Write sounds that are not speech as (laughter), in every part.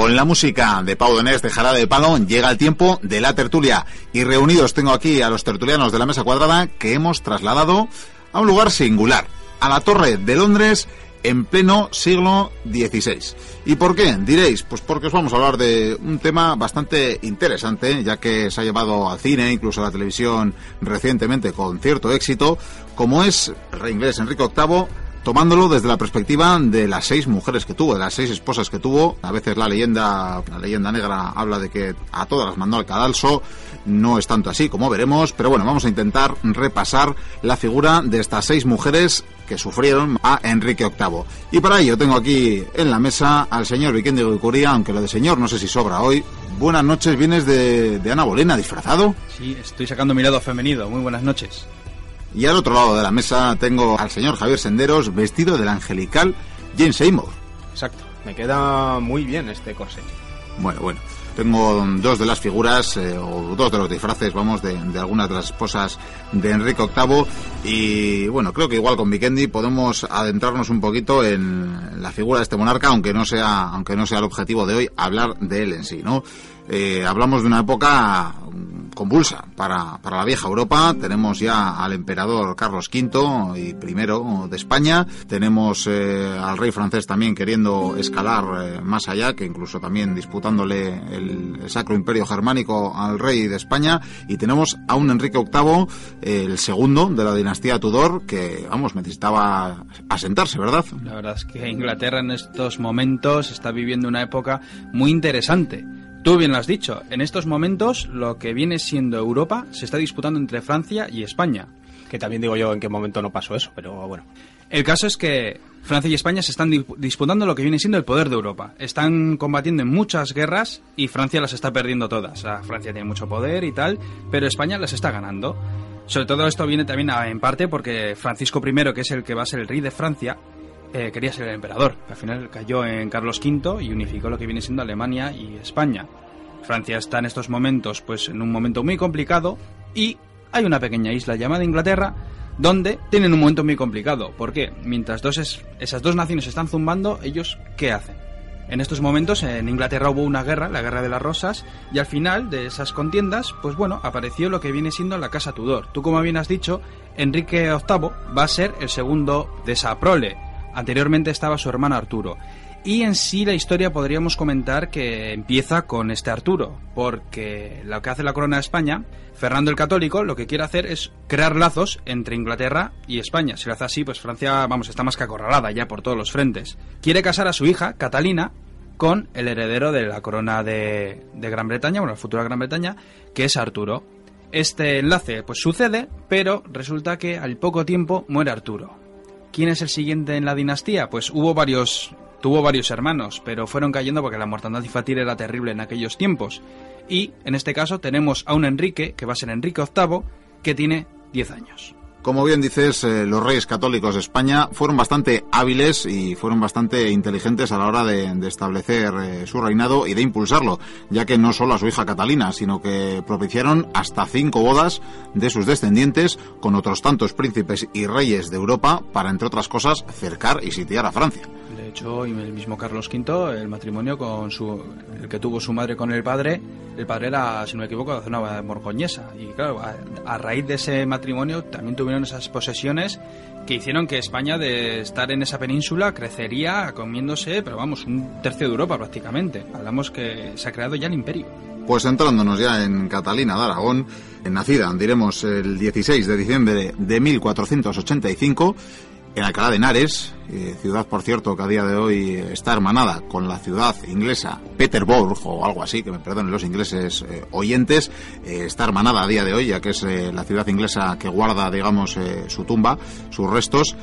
Con la música de Pau Donés de Jara de Palo llega el tiempo de la tertulia. Y reunidos tengo aquí a los tertulianos de la mesa cuadrada que hemos trasladado a un lugar singular, a la Torre de Londres en pleno siglo XVI. ¿Y por qué? Diréis, pues porque os vamos a hablar de un tema bastante interesante, ya que se ha llevado al cine, incluso a la televisión recientemente con cierto éxito, como es el rey inglés Enrique VIII tomándolo desde la perspectiva de las seis mujeres que tuvo, de las seis esposas que tuvo. A veces la leyenda, la leyenda negra habla de que a todas las mandó al cadalso. No es tanto así, como veremos, pero bueno, vamos a intentar repasar la figura de estas seis mujeres que sufrieron a Enrique VIII. Y para ello tengo aquí en la mesa al señor Vikendi Guicuría, aunque lo de señor no sé si sobra hoy. Buenas noches, ¿vienes de, de Ana Bolena disfrazado? Sí, estoy sacando mi lado femenino. Muy buenas noches. Y al otro lado de la mesa tengo al señor Javier Senderos vestido del angelical James Seymour. Exacto, me queda muy bien este corsé. Bueno, bueno. Tengo dos de las figuras, eh, o dos de los disfraces, vamos, de, de, algunas de las esposas de Enrique VIII. Y bueno, creo que igual con Vikendi podemos adentrarnos un poquito en la figura de este monarca, aunque no sea, aunque no sea el objetivo de hoy hablar de él en sí, ¿no? Eh, hablamos de una época convulsa para, para la vieja Europa. Tenemos ya al emperador Carlos V y primero de España. Tenemos eh, al rey francés también queriendo escalar eh, más allá, que incluso también disputándole el, el, Sacro Imperio Germánico al rey de España. Y tenemos a un Enrique VIII, eh, el segundo de la dinastía Tudor, que, vamos, necesitaba asentarse, ¿verdad? La verdad es que Inglaterra en estos momentos está viviendo una época muy interesante. Tú bien lo has dicho, en estos momentos lo que viene siendo Europa se está disputando entre Francia y España. Que también digo yo en qué momento no pasó eso, pero bueno. El caso es que Francia y España se están disputando lo que viene siendo el poder de Europa. Están combatiendo en muchas guerras y Francia las está perdiendo todas. O sea, Francia tiene mucho poder y tal, pero España las está ganando. Sobre todo esto viene también en parte porque Francisco I, que es el que va a ser el rey de Francia, eh, quería ser el emperador. Al final cayó en Carlos V y unificó lo que viene siendo Alemania y España. Francia está en estos momentos pues en un momento muy complicado y hay una pequeña isla llamada Inglaterra donde tienen un momento muy complicado. ¿Por qué? Mientras dos es, esas dos naciones están zumbando, ellos ¿qué hacen? En estos momentos en Inglaterra hubo una guerra, la Guerra de las Rosas, y al final de esas contiendas, pues bueno, apareció lo que viene siendo la Casa Tudor. Tú como bien has dicho, Enrique VIII va a ser el segundo de esa prole, Anteriormente estaba su hermano Arturo. Y en sí la historia podríamos comentar que empieza con este Arturo, porque lo que hace la corona de España, Fernando el Católico, lo que quiere hacer es crear lazos entre Inglaterra y España. Si lo hace así, pues Francia, vamos, está más que acorralada ya por todos los frentes. Quiere casar a su hija, Catalina, con el heredero de la corona de, Gran Bretaña, bueno, la futura Gran Bretaña, que es Arturo. Este enlace pues sucede, pero resulta que al poco tiempo muere Arturo. ¿Quién es el siguiente en la dinastía? Pues hubo varios, tuvo varios hermanos, pero fueron cayendo porque la mortandad infantil era terrible en aquellos tiempos. Y en este caso tenemos a un Enrique, que va a ser Enrique VIII, que tiene 10 años. Como bien dices, eh, los reyes católicos de España fueron bastante hábiles y fueron bastante inteligentes a la hora de, de establecer eh, su reinado y de impulsarlo, ya que no solo a su hija Catalina, sino que propiciaron hasta cinco bodas de sus descendientes con otros tantos príncipes y reyes de Europa para, entre otras cosas, cercar y sitiar a Francia. De hecho, el mismo Carlos V, el matrimonio con su, el que tuvo su madre con el padre, el padre era, si no me equivoco, de de morcoñesa. Y claro, a, a raíz de ese matrimonio también tuvieron esas posesiones que hicieron que España, de estar en esa península, crecería comiéndose, pero vamos, un tercio de Europa prácticamente. Hablamos que se ha creado ya el imperio. Pues entrándonos ya en Catalina de Aragón, nacida, diremos, el 16 de diciembre de 1485, en Alcalá de Henares, eh, ciudad por cierto que a día de hoy está hermanada con la ciudad inglesa Peterborough o algo así, que me perdonen los ingleses eh, oyentes, eh, está hermanada a día de hoy ya que es la ciudad inglesa que guarda digamos su tumba, sus restos.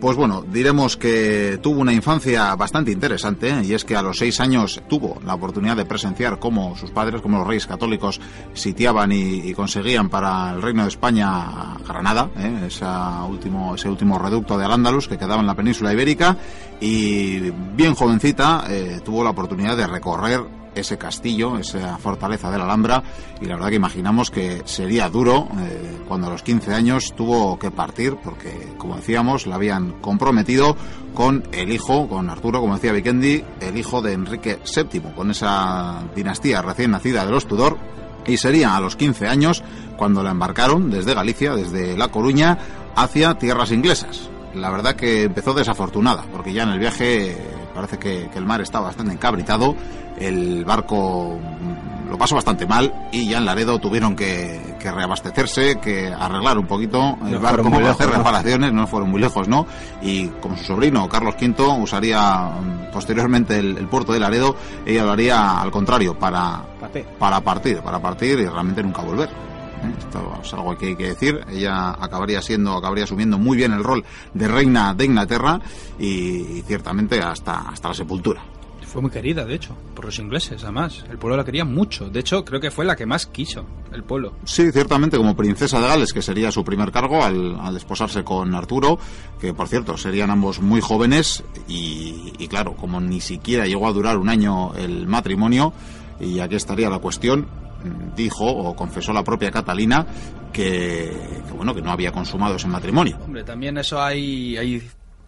Pues bueno, diremos que tuvo una infancia bastante interesante ¿eh? y es que a los seis años tuvo la oportunidad de presenciar cómo sus padres, como los reyes católicos, sitiaban y, conseguían para el Reino de España Granada, ¿eh? Esa último, ese último reducto de Al-Ándalus que quedaba en la península ibérica y bien jovencita eh, tuvo la oportunidad de recorrer ese castillo, esa fortaleza de la Alhambra, y la verdad que imaginamos que sería duro eh, cuando a los 15 años tuvo que partir, porque, como decíamos, la habían comprometido con el hijo, con Arturo, como decía Vikendi, el hijo de Enrique VII, con esa dinastía recién nacida de los Tudor, y sería a los 15 años cuando la embarcaron desde Galicia, desde La Coruña, hacia tierras inglesas. La verdad que empezó desafortunada, porque ya en el viaje parece que, el mar está bastante encabritado, el barco lo pasó bastante mal y ya en Laredo tuvieron que, reabastecerse, que arreglar un poquito el barco, hacer reparaciones, no fueron muy lejos, ¿no? Y como su sobrino Carlos V usaría mm, posteriormente el, puerto de Laredo, ella lo haría al contrario, para, para partir, para partir y realmente nunca volver. Esto es algo que hay que decir. Ella acabaría siendo, acabaría asumiendo muy bien el rol de reina de Inglaterra y, ciertamente hasta, hasta la sepultura. Fue muy querida, de hecho, por los ingleses, además. El pueblo la quería mucho. De hecho, creo que fue la que más quiso, el pueblo. Sí, ciertamente, como princesa de Gales, que sería su primer cargo al, al desposarse con Arturo, que por cierto, serían ambos muy jóvenes y, y claro, como ni siquiera llegó a durar un año el matrimonio, y aquí estaría la cuestión, dijo o confesó la propia Catalina que, bueno que no había consumado ese matrimonio. Hombre, también eso hay hay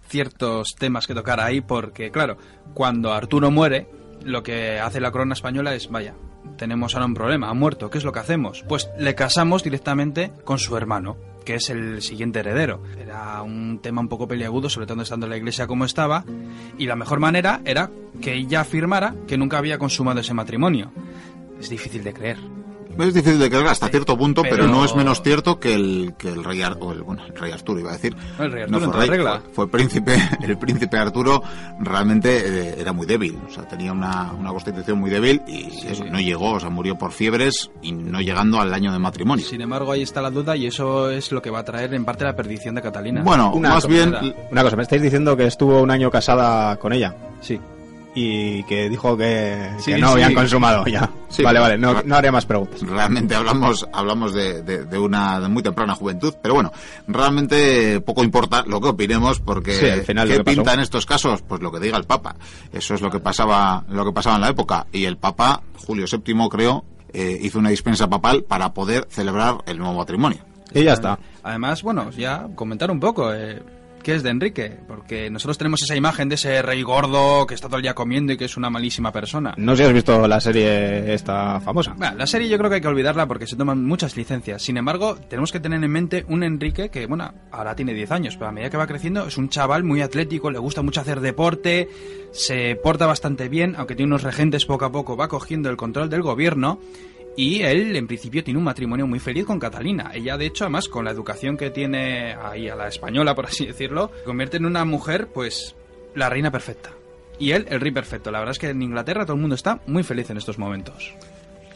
ciertos temas que tocar ahí porque claro, cuando Arturo muere, lo que hace la corona española es, vaya, tenemos ahora un problema, ha muerto, ¿qué es lo que hacemos? Pues le casamos directamente con su hermano, que es el siguiente heredero. Era un tema un poco peliagudo, sobre todo estando la iglesia como estaba, y la mejor manera era que ella afirmara que nunca había consumado ese matrimonio es difícil de creer. Es difícil de creer hasta cierto punto, pero, no es menos cierto que el, que el rey Arturo, el, bueno, el rey Arturo iba a decir. El rey Arturo no fue, regla. Fue, príncipe, (laughs) el príncipe Arturo realmente eh, era muy débil, o sea, tenía una, una constitución muy débil y eso, no llegó, o sea, murió por fiebres y no llegando al año de matrimonio. Sin embargo, ahí está la duda y eso es lo que va a traer en parte la perdición de Catalina. Bueno, más bien... Una cosa, me estáis diciendo que estuvo un año casada con ella. Sí y que dijo que, no habían consumado ya. vale, vale, no, no haré más preguntas. Realmente hablamos, hablamos de, de, una muy temprana juventud, pero bueno, realmente poco importa lo que opinemos porque al final ¿qué pinta en estos casos? Pues lo que diga el Papa. Eso es lo que pasaba, lo que pasaba en la época. Y el Papa, Julio VII creo, eh, hizo una dispensa papal para poder celebrar el nuevo matrimonio. Y ya está. Además, bueno, ya comentar un poco. Eh, que es de Enrique, porque nosotros tenemos esa imagen de ese rey gordo que está todo el día comiendo y que es una malísima persona. No sé si has visto la serie esta famosa. la serie yo creo que hay que olvidarla porque se toman muchas licencias. Sin embargo, tenemos que tener en mente un Enrique que, bueno, ahora tiene 10 años, pero a medida que va creciendo es un chaval muy atlético, le gusta mucho hacer deporte, se porta bastante bien, aunque tiene unos regentes poco a poco, va cogiendo el control del gobierno y él, en principio, tiene un matrimonio muy feliz con Catalina. Ella, de hecho, además, con la educación que tiene ahí a la española, por así decirlo, convierte en una mujer, pues, la reina perfecta. Y él, el rey perfecto. La verdad es que en Inglaterra todo el mundo está muy feliz en estos momentos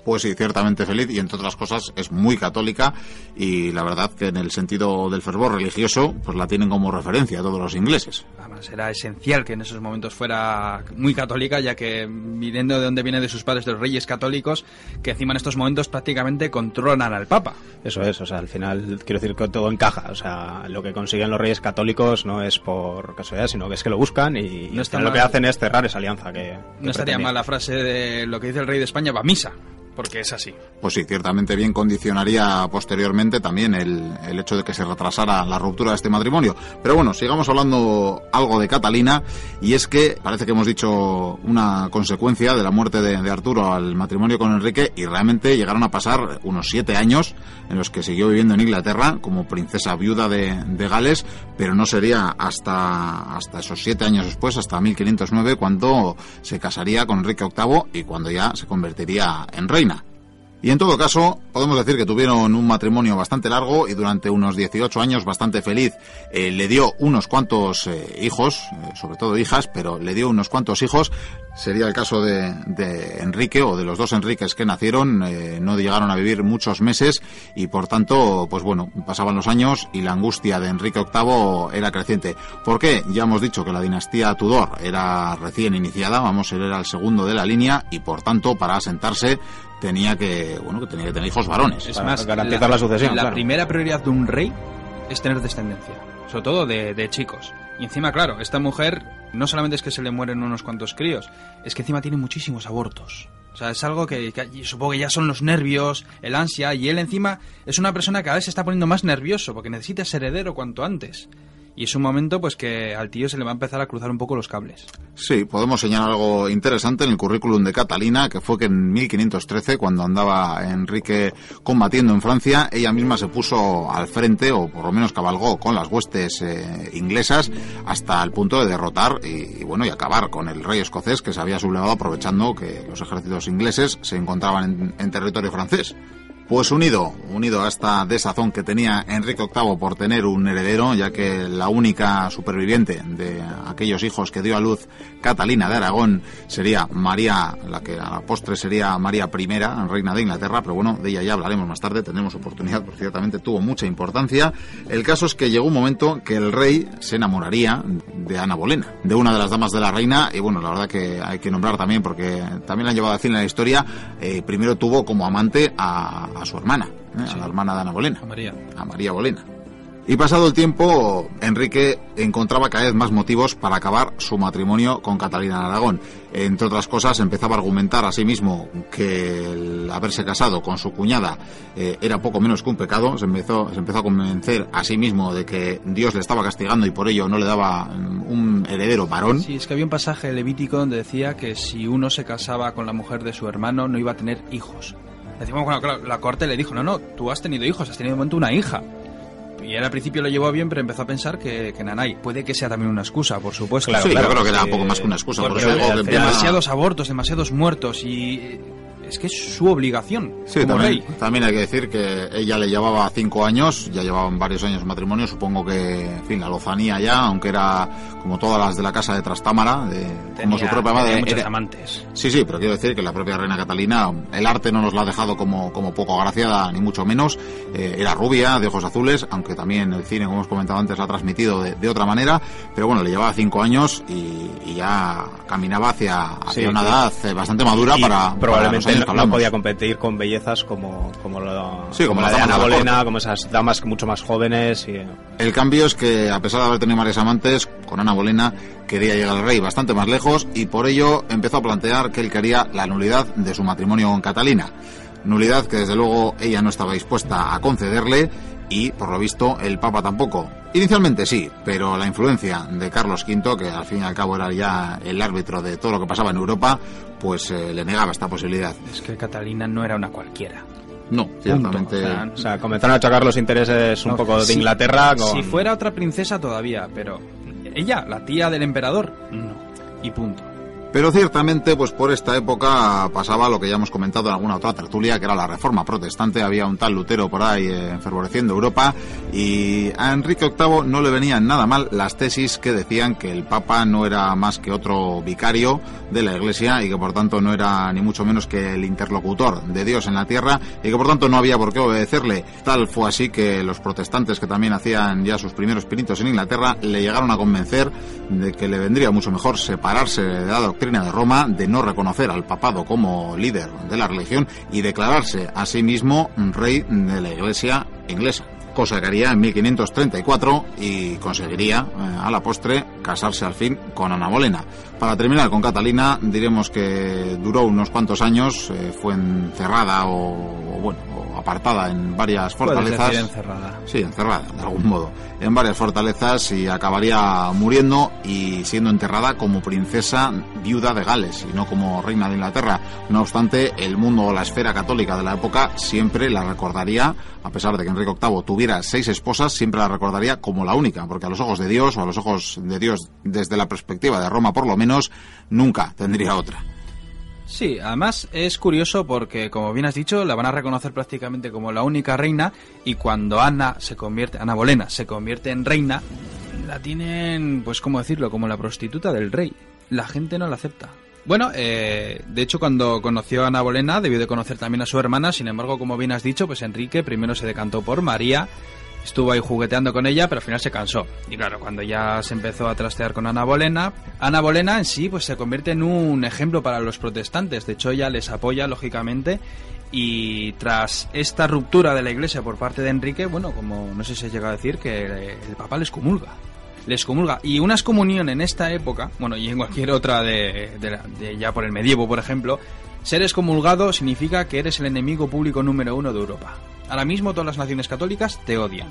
pues sí, ciertamente feliz y entre otras cosas es muy católica y la verdad que en el sentido del fervor religioso pues la tienen como referencia a todos los ingleses. Además era esencial que en esos momentos fuera muy católica ya que viniendo de donde viene de sus padres de los reyes católicos que encima en estos momentos prácticamente controlan al Papa. Eso es, o sea, al final quiero decir que todo encaja, o sea, lo que consiguen los reyes católicos no es por casualidad, sino que es que lo buscan y, lo que hacen es cerrar esa alianza que... no estaría mal la frase de lo que dice el rey de España, va misa porque es así. Pues sí, ciertamente bien condicionaría posteriormente también el, el, hecho de que se retrasara la ruptura de este matrimonio. Pero bueno, sigamos hablando algo de Catalina, y es que parece que hemos dicho una consecuencia de la muerte de, Arturo al matrimonio con Enrique, y realmente llegaron a pasar unos siete años en los que siguió viviendo en Inglaterra como princesa viuda de, de Gales, pero no sería hasta, hasta esos siete años después, hasta 1509, cuando se casaría con Enrique VIII y cuando ya se convertiría en rey. Y en todo caso, podemos decir que tuvieron un matrimonio bastante largo y durante unos 18 años bastante feliz. Eh, le dio unos cuantos eh, hijos, eh, sobre todo hijas, pero le dio unos cuantos hijos. Sería el caso de, de Enrique o de los dos Enriques que nacieron. no llegaron a vivir muchos meses y por tanto, pues bueno, pasaban los años y la angustia de Enrique VIII era creciente. ¿Por qué? Ya hemos dicho que la dinastía Tudor era recién iniciada, vamos, él era el segundo de la línea y por tanto, para asentarse, tenía que, bueno, que tenía que tener hijos varones. Es más, garantizar la, sucesión. La primera prioridad de un rey es tener descendencia, sobre todo de, de, chicos. Y encima, claro, esta mujer no solamente es que se le mueren unos cuantos críos, es que encima tiene muchísimos abortos. O sea, es algo que, supongo que ya son los nervios, el ansia, y él encima es una persona que cada vez se está poniendo más nervioso porque necesita ser heredero cuanto antes y es un momento pues que al tío se le va a empezar a cruzar un poco los cables. Sí, podemos señalar algo interesante en el currículum de Catalina, que fue que en 1513, cuando andaba Enrique combatiendo en Francia, ella misma se puso al frente, o por lo menos cabalgó con las huestes eh, inglesas, hasta el punto de derrotar y, bueno, y acabar con el rey escocés que se había sublevado aprovechando que los ejércitos ingleses se encontraban en territorio francés. Pues unido, unido a esta desazón que tenía Enrique VIII por tener un heredero, ya que la única superviviente de aquellos hijos que dio a luz Catalina de Aragón sería María, la que a la postre sería María I, reina de Inglaterra, pero bueno, de ella ya hablaremos más tarde, tendremos oportunidad, porque ciertamente tuvo mucha importancia. El caso es que llegó un momento que el rey se enamoraría de Ana Bolena, de una de las damas de la reina, y bueno, la verdad que hay que nombrar también, porque también la han llevado a decir en la historia, eh, primero tuvo como amante a a su hermana, ¿eh? a la hermana de Ana Bolena. A María. A María Bolena. Y pasado el tiempo, Enrique encontraba cada vez más motivos para acabar su matrimonio con Catalina de Aragón. Entre otras cosas, empezaba a argumentar a sí mismo que el haberse casado con su cuñada eh, era poco menos que un pecado. Se empezó, se empezó a convencer a sí mismo de que Dios le estaba castigando y por ello no le daba mm, un heredero varón. Sí, es que había un pasaje levítico donde decía que si uno se casaba con la mujer de su hermano no iba a tener hijos. Decimos, bueno, claro, la corte le dijo, no, no, tú has tenido hijos, has tenido un momento una hija. Y él al principio lo llevó bien, pero empezó a pensar que, que Nanay puede que sea también una excusa, por supuesto. Claro, sí, yo creo que era poco más que una excusa. Por eso demasiados abortos, demasiados muertos y es que es su obligación. Sí, también, también, hay que decir que ella le llevaba cinco años, ya llevaban varios años de matrimonio, supongo que, en fin, la lozanía ya, aunque era como todas las de la casa de Trastámara, de, como su propia madre. Muchos amantes. Sí, sí, pero quiero decir que la propia reina Catalina, el arte no nos la ha dejado como, como poco agraciada, ni mucho menos. Eh, era rubia, de ojos azules, aunque también el cine, como hemos comentado antes, la ha transmitido de, otra manera, pero bueno, le llevaba cinco años y, ya caminaba hacia, hacia una edad bastante madura para, probablemente no, podía competir con bellezas como, como, lo, como, la de Ana Bolena, como esas damas mucho más jóvenes. Y... El cambio es que, a pesar de haber tenido varios amantes, con Ana Bolena quería llegar al rey bastante más lejos y por ello empezó a plantear que él quería la nulidad de su matrimonio con Catalina. Nulidad que desde luego ella no estaba dispuesta a concederle y por lo visto el Papa tampoco. Inicialmente sí, pero la influencia de Carlos V, que al fin y al cabo era ya el árbitro de todo lo que pasaba en Europa, pues eh, le negaba esta posibilidad. Es que Catalina no era una cualquiera. No, ciertamente. O sea, comenzaron a chocar los intereses un poco de Inglaterra. Si fuera otra princesa todavía, pero ella, la tía del emperador, no. Y punto. Pero ciertamente, pues por esta época pasaba lo que ya hemos comentado en alguna otra tertulia, que era la reforma protestante. Había un tal Lutero por ahí eh, enfervoreciendo Europa y a Enrique VIII no le venían nada mal las tesis que decían que el Papa no era más que otro vicario de la Iglesia y que por tanto no era ni mucho menos que el interlocutor de Dios en la tierra y que por tanto no había por qué obedecerle. Tal fue así que los protestantes que también hacían ya sus primeros pinitos en Inglaterra le llegaron a convencer de que le vendría mucho mejor separarse la de Roma, de no reconocer al papado como líder de la religión y declararse a sí mismo rey de la Iglesia inglesa que haría en 1534 y conseguiría eh, a la postre casarse al fin con Ana Bolena. Para terminar con Catalina, diremos que duró unos cuantos años, eh, fue encerrada o, bueno, apartada en varias fortalezas. encerrada. Sí, encerrada, de algún modo. En varias fortalezas y acabaría muriendo y siendo enterrada como princesa viuda de Gales y no como reina de Inglaterra. No obstante, el mundo o la esfera católica de la época siempre la recordaría, a pesar de que Enrique VIII tuviera seis esposas, siempre la recordaría como la única, porque a los ojos de Dios o a los ojos de Dios desde la perspectiva de Roma por lo menos, nunca tendría otra. Sí, además es curioso porque, como bien has dicho, la van a reconocer prácticamente como la única reina y cuando Ana se convierte, Ana Bolena se convierte en reina, la tienen, pues, ¿cómo decirlo? Como la prostituta del rey. La gente no la acepta. Bueno, eh, de hecho, cuando conoció a Ana Bolena, debió de conocer también a su hermana. Sin embargo, como bien has dicho, pues Enrique primero se decantó por María estuvo ahí jugueteando con ella, pero al final se cansó. Y claro, cuando ya se empezó a trastear con Ana Bolena, Ana Bolena en sí pues se convierte en un ejemplo para los protestantes. De hecho, ella les apoya lógicamente y tras esta ruptura de la iglesia por parte de Enrique, bueno, como no sé si se llega a decir que el Papa les comulga. Le excomulga. Y una excomunión en esta época, bueno, y en cualquier otra de, de ya por el medievo, por ejemplo, ser excomulgado significa que eres el enemigo público número uno de Europa. Ahora mismo todas las naciones católicas te odian.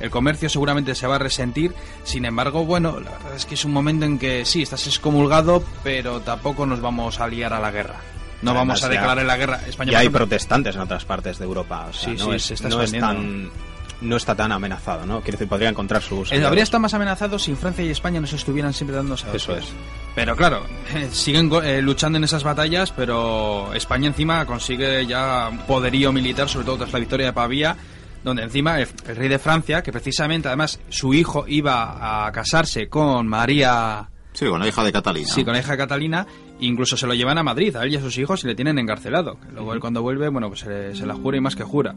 El comercio seguramente se va a resentir, sin embargo, bueno, la verdad es que es un momento en que sí, estás excomulgado, pero tampoco nos vamos a liar a la guerra. No vamos a declarar la guerra. España, y hay protestantes en otras partes de Europa. O sea, no, es, está tan no está tan amenazado, ¿no? Quiere decir, podría encontrar sus... El habría estado más amenazado si Francia y España no se estuvieran siempre dando Eso es. Pero claro, (laughs) siguen eh, luchando en esas batallas, pero España encima consigue ya poderío militar, sobre todo tras la victoria de Pavía, donde encima el, rey de Francia, que precisamente además su hijo iba a casarse con María... Sí, con la hija de Catalina. Sí, con la hija de Catalina, Incluso se lo llevan a Madrid, a él y a sus hijos, y le tienen encarcelado. Luego él cuando vuelve, bueno, pues se, la jura y más que jura.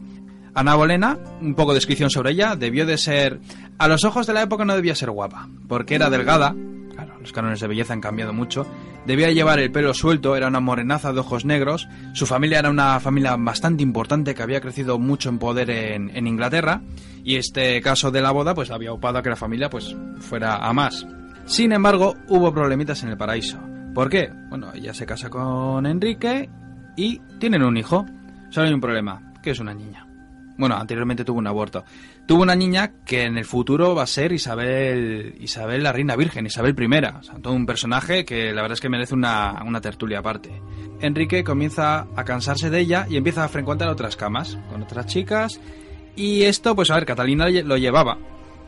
Ana Bolena, un poco de descripción sobre ella, debió de ser... A los ojos de la época no debía ser guapa, porque era delgada, claro, los cánones de belleza han cambiado mucho, debía llevar el pelo suelto, era una morenaza de ojos negros, su familia era una familia bastante importante que había crecido mucho en poder en, en Inglaterra, y este caso de la boda pues había opado a que la familia pues fuera a más. Sin embargo, hubo problemitas en el paraíso. ¿Por qué? Bueno, ella se casa con Enrique y tienen un hijo. Solo hay un problema, que es una niña. Bueno, anteriormente tuvo un aborto. Tuvo una niña que en el futuro va a ser Isabel, Isabel la Reina Virgen, Isabel I. O sea, todo un personaje que la verdad es que merece una, una tertulia aparte. Enrique comienza a cansarse de ella y empieza a frecuentar otras camas con otras chicas. Y esto, pues a ver, Catalina lo llevaba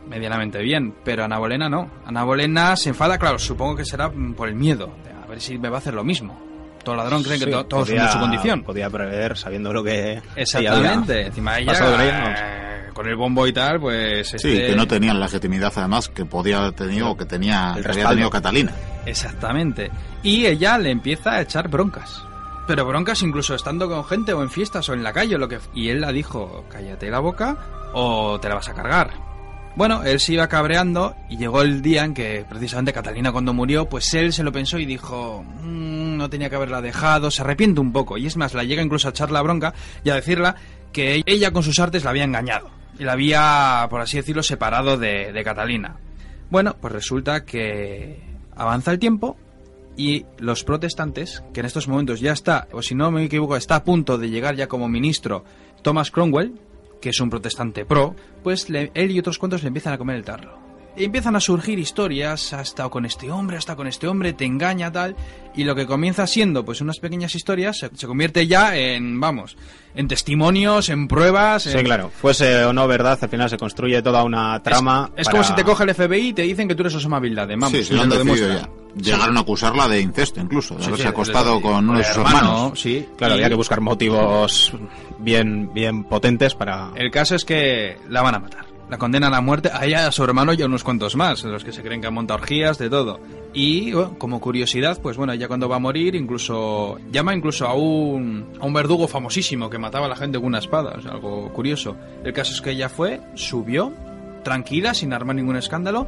medianamente bien, pero Ana Bolena no. Ana Bolena se enfada, claro, supongo que será por el miedo a ver si me va a hacer lo mismo. Todo ladrón cree que todo todos su condición. Podía prever sabiendo lo que. Exactamente. Encima ella, eh, con el bombo y tal, pues. Sí, este que no tenían la legitimidad además que podía tenido o que tenía, el había tenido Catalina. Exactamente. Y ella le empieza a echar broncas. Pero broncas incluso estando con gente o en fiestas o en la calle o lo que. Y él la dijo: cállate la boca o te la vas a cargar. Bueno, él se iba cabreando y llegó el día en que precisamente Catalina cuando murió, pues él se lo pensó y dijo, mm, no tenía que haberla dejado, se arrepiente un poco. Y es más, la llega incluso a echar la bronca y a decirla que ella con sus artes la había engañado y la había, por así decirlo, separado de, de Catalina. Bueno, pues resulta que avanza el tiempo y los protestantes, que en estos momentos ya está, o si no me equivoco, está a punto de llegar ya como ministro Thomas Cromwell, que es un protestante pro, pues él y otros cuantos le empiezan a comer el tarro. Empiezan a surgir historias, ha estado con este hombre, ha estado con este hombre, te engaña tal, y lo que comienza siendo pues unas pequeñas historias se, convierte ya en, vamos, en testimonios, en pruebas. Sí, claro, fuese o no verdad, al final se construye toda una trama. Es, como si te coge el FBI y te dicen que tú eres Osama Bin Laden, vamos, sí, lo ya. Llegaron a acusarla de incesto incluso, de haberse acostado con uno de sus hermanos. Sí, claro, había que buscar motivos bien, bien potentes para... El caso es que la van a matar. La condenan a muerte a a su hermano y a unos cuantos más, los que se creen que han montado orgías, de todo. Y como curiosidad, pues bueno, ella cuando va a morir, incluso llama incluso a un, a un verdugo famosísimo que mataba a la gente con una espada, es algo curioso. El caso es que ella fue, subió, tranquila, sin armar ningún escándalo,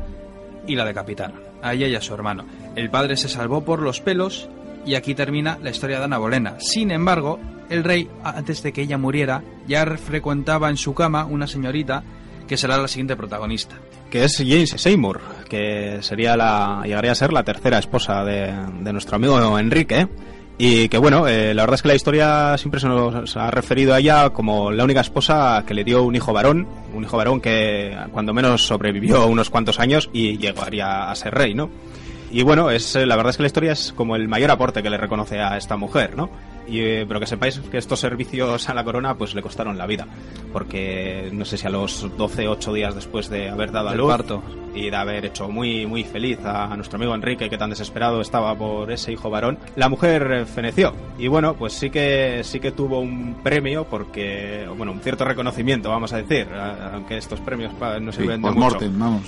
y la decapitaron, a ella y a su hermano. El padre se salvó por los pelos y aquí termina la historia de Ana Bolena. Sin embargo, el rey, antes de que ella muriera, ya frecuentaba en su cama una señorita que será la siguiente protagonista. Que es James Seymour, que sería la, llegaría a ser la tercera esposa de, nuestro amigo Enrique. Y que bueno, eh, la verdad es que la historia siempre se nos ha referido a ella como la única esposa que le dio un hijo varón, un hijo varón que cuando menos sobrevivió unos cuantos años y llegaría a ser rey, ¿no? Y bueno, es, la verdad es que la historia es como el mayor aporte que le reconoce a esta mujer, ¿no? Y, eh, pero que sepáis que estos servicios a la corona pues le costaron la vida. Porque no sé si a los 12, 8 días después de haber dado a luz parto. y de haber hecho muy, muy feliz a, nuestro amigo Enrique, que tan desesperado estaba por ese hijo varón, la mujer feneció. Y bueno, pues sí que, sí que tuvo un premio porque, bueno, un cierto reconocimiento, vamos a decir, aunque estos premios no sirven de mucho.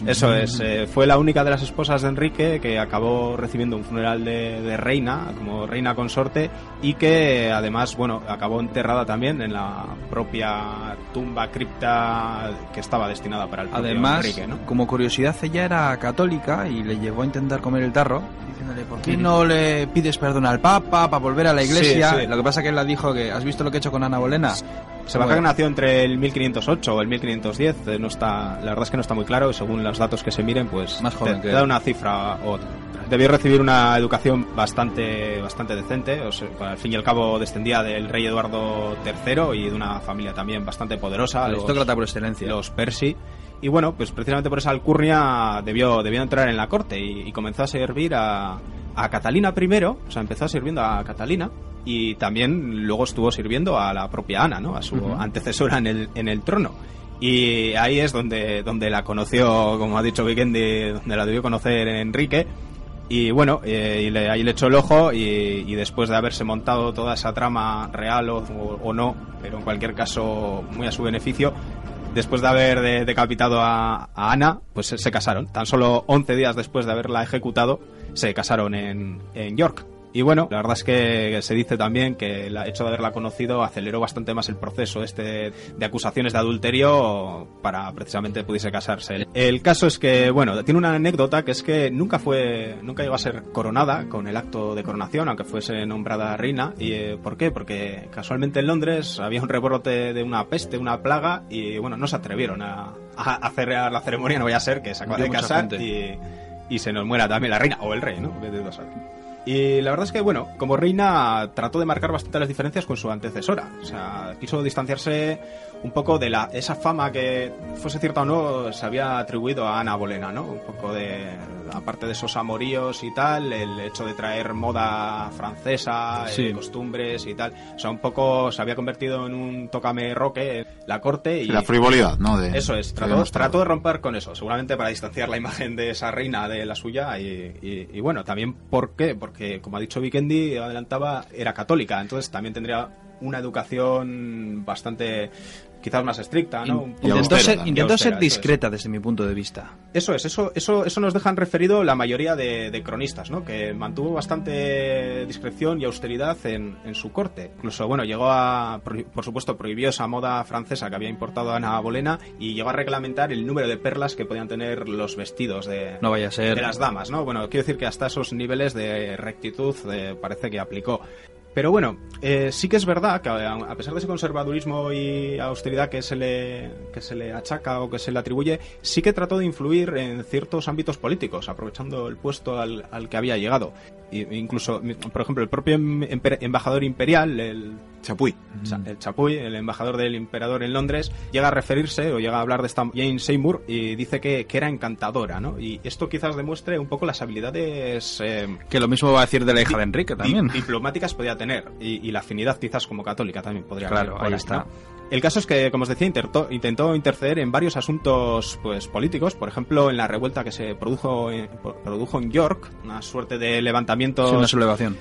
Eso es, eh, fue la única de las esposas de Enrique que acabó recibiendo un funeral de, de reina, como reina consorte, y que además, bueno, acabó enterrada también en la propia tumba cripta que estaba destinada para el Además, Enrique, ¿no? como curiosidad, ella era católica y le llegó a intentar comer el tarro, diciéndole, ¿por qué no le pides perdón al Papa para volver a la iglesia? Lo que pasa que él la dijo que, ¿has visto lo que he hecho con Ana Bolena? Se que nació entre el 1508 o el 1510, eh, no está, la verdad es que no está muy claro, según los datos que se miren, pues Más joven te, da una cifra o debió recibir una educación bastante bastante decente, o sea, al fin y al cabo descendía del rey Eduardo III y de una familia también bastante poderosa, aristócrata por excelencia. Los Percy. Y bueno, pues precisamente por esa alcurnia debió, debió entrar en la corte y, comenzó a servir a, a Catalina primero, o sea, empezó sirviendo a Catalina y también luego estuvo sirviendo a la propia Ana, ¿no? A su antecesora en el, en el trono. Y ahí es donde, donde la conoció, como ha dicho Vikendi, donde la debió conocer Enrique. Y bueno, eh, y le, ahí le echó el ojo y, después de haberse montado toda esa trama real o, o, no, pero en cualquier caso muy a su beneficio, después de haber decapitado a, Ana, pues se, casaron. Tan solo 11 días después de haberla ejecutado, se casaron en, en York. Y bueno, la verdad es que se dice también que el hecho de haberla conocido aceleró bastante más el proceso este de acusaciones de adulterio para precisamente pudiese casarse. El caso es que, bueno, tiene una anécdota que es que nunca fue, nunca llegó a ser coronada con el acto de coronación, aunque fuese nombrada reina. ¿Y eh, por qué? Porque casualmente en Londres había un rebrote de una peste, una plaga, y bueno, no se atrevieron a, hacer la ceremonia, no voy a ser que se acaba de casar y, y, se nos muera también la reina o el rey, ¿no? Y la verdad es que, bueno, como reina trató de marcar bastante las diferencias con su antecesora. O sea, quiso distanciarse un poco de la esa fama que, fuese cierta o no, se había atribuido a Ana Bolena, ¿no? Un poco de, aparte de esos amoríos y tal, el hecho de traer moda francesa, eh, costumbres y tal. O sea, un poco se había convertido en un tócame roque la corte y... La frivolidad, ¿no? De, eso es, trató, trató, de romper con eso, seguramente para distanciar la imagen de esa reina de la suya y, y bueno, también ¿por qué? Porque, como ha dicho Vikendi, adelantaba, era católica, entonces también tendría una educación bastante quizás más estricta, ¿no? Intentó ser, discreta desde mi punto de vista. Eso es, eso, eso, eso nos dejan referido la mayoría de, cronistas, ¿no? Que mantuvo bastante discreción y austeridad en, su corte. Incluso, bueno, llegó a, por, supuesto, prohibió esa moda francesa que había importado Ana Bolena y llegó a reglamentar el número de perlas que podían tener los vestidos de, no vaya a ser. de las damas, ¿no? Bueno, quiero decir que hasta esos niveles de rectitud eh, parece que aplicó. Pero bueno, eh, sí que es verdad que a pesar de ese conservadurismo y austeridad que se, le, que se le achaca o que se le atribuye, sí que trató de influir en ciertos ámbitos políticos, aprovechando el puesto al, que había llegado. incluso, por ejemplo, el propio em, embajador imperial, el Chapuy. El Chapuy, el embajador del emperador en Londres, llega a referirse o llega a hablar de esta Jane Seymour y dice que, que era encantadora, ¿no? Y esto quizás demuestre un poco las habilidades... Eh, que lo mismo va a decir de la hija de Enrique también. Diplomáticas podía tener y, la afinidad quizás como católica también podría claro, Ahí está. El caso es que, como os decía, intentó, intentó interceder en varios asuntos pues políticos, por ejemplo, en la revuelta que se produjo en, produjo en York, una suerte de levantamiento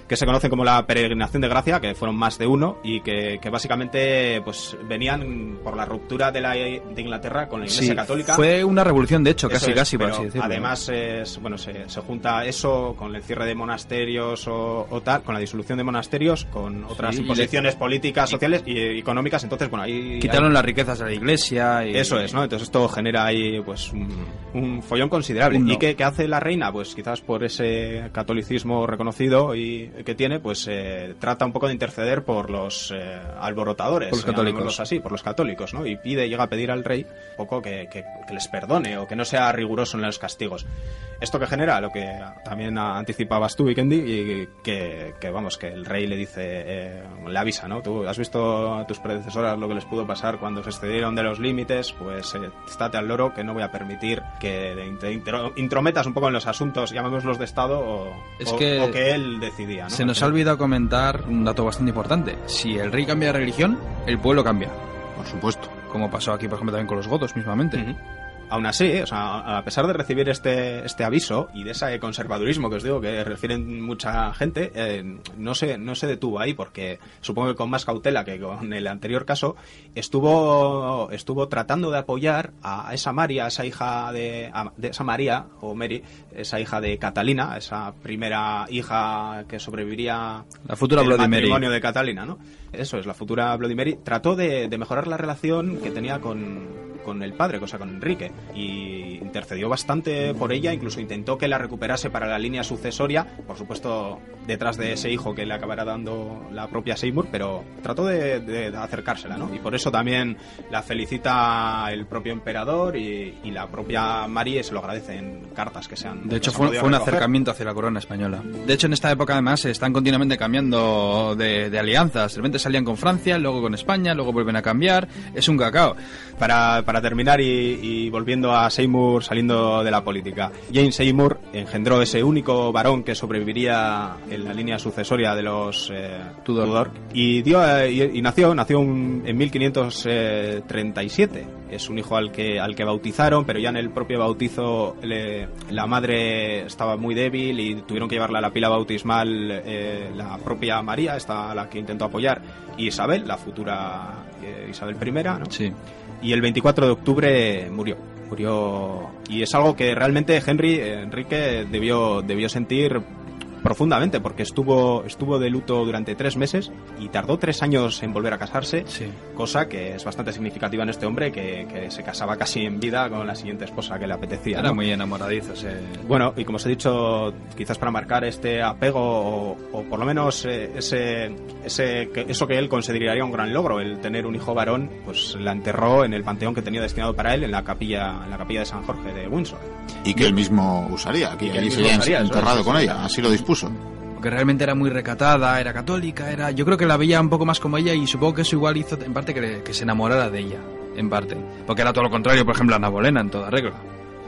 que se conoce como la peregrinación de gracia, que fueron más de uno y que, básicamente pues venían por la ruptura de, la, de Inglaterra con la Iglesia Católica. Fue una revolución, de hecho, casi, casi, por así Además, bueno, se, junta eso con el cierre de monasterios o, tal, con la disolución de monasterios, con otras imposiciones políticas, sociales y económicas. Entonces, bueno, ahí Quitaron las riquezas de la iglesia. Y... Eso es, ¿no? Entonces esto genera ahí pues un, follón considerable. ¿Y qué, hace la reina? Pues quizás por ese catolicismo reconocido y que tiene, pues eh, trata un poco de interceder por los eh, alborotadores. Por los católicos. así, por los católicos, ¿no? Y pide, llega a pedir al rey un poco que, que, les perdone o que no sea riguroso en los castigos. Esto que genera, lo que también anticipabas tú, Vikendi, y que, que, vamos, que el rey le dice, eh, le avisa, ¿no? Tú has visto a tus predecesoras lo que les pudo pasar cuando se excedieron de los límites, pues eh, estate al loro que no voy a permitir que te intrometas un poco en los asuntos, llamémoslos de Estado, o, es que, que, él decidía. ¿no? Se nos ha olvidado comentar un dato bastante importante. Si el rey cambia de religión, el pueblo cambia. Por supuesto. Como pasó aquí, por ejemplo, también con los godos mismamente. Aún así, o sea, a pesar de recibir este, este aviso y de ese conservadurismo que os digo que refieren mucha gente, eh, no, se, no se detuvo ahí porque supongo que con más cautela que con el anterior caso, estuvo, estuvo tratando de apoyar a esa María, a esa hija de, de esa María, o Mary, esa hija de Catalina, esa primera hija que sobreviviría la futura el matrimonio de Catalina, ¿no? Eso es, la futura Bloody Mary. Trató de, de mejorar la relación que tenía con con el padre, cosa con Enrique, y intercedió bastante por ella, incluso intentó que la recuperase para la línea sucesoria, por supuesto detrás de ese hijo que le acabará dando la propia Seymour, pero trató de, de acercársela, ¿no? Y por eso también la felicita el propio emperador y, y la propia Marie se lo agradece en cartas que se han... De hecho, se fue, fue un acercamiento hacia la corona española. De hecho, en esta época, además, se están continuamente cambiando de, de alianzas. De repente salían con Francia, luego con España, luego vuelven a cambiar. Es un cacao. Para, para terminar y, y volviendo a Seymour saliendo de la política, James Seymour engendró ese único varón que sobreviviría en la línea sucesoria de los eh, Tudor. y dio eh, y, y nació nació un- en 1537 es un hijo al que al que bautizaron pero ya en el propio bautizo le- la madre estaba muy débil y tuvieron que llevarla a la pila bautismal eh, la propia María esta a la que intentó apoyar y Isabel la futura eh, Isabel I ¿no? Sí. Y el 24 de octubre murió. Murió y es algo que realmente Henry Enrique debió debió sentir profundamente porque estuvo estuvo de luto durante tres meses y tardó tres años en volver a casarse Sí. cosa que es bastante significativa en este hombre que, que se casaba casi en vida con la siguiente esposa que le apetecía Era ¿no? muy enamoradizo. ese- Bueno, y como os he dicho, quizás para marcar este apego, o, o por lo menos eh, ese, ese, que- eso que él consideraría un gran logro, el tener un hijo varón, pues la enterró en el panteón que tenía destinado para él, en la capilla, en la capilla de San Jorge de Windsor. Y que él mismo usaría, que Y que él allí mismo sería usaría, eso enterrado es, con sí, ella, sí. así lo dispuso. Porque realmente era muy recatada, era católica, era... Yo creo que la veía un poco más como ella y supongo que eso igual hizo en parte que, que se enamorara de ella, en parte. Porque era todo lo contrario, por ejemplo, a Ana Bolena en toda regla.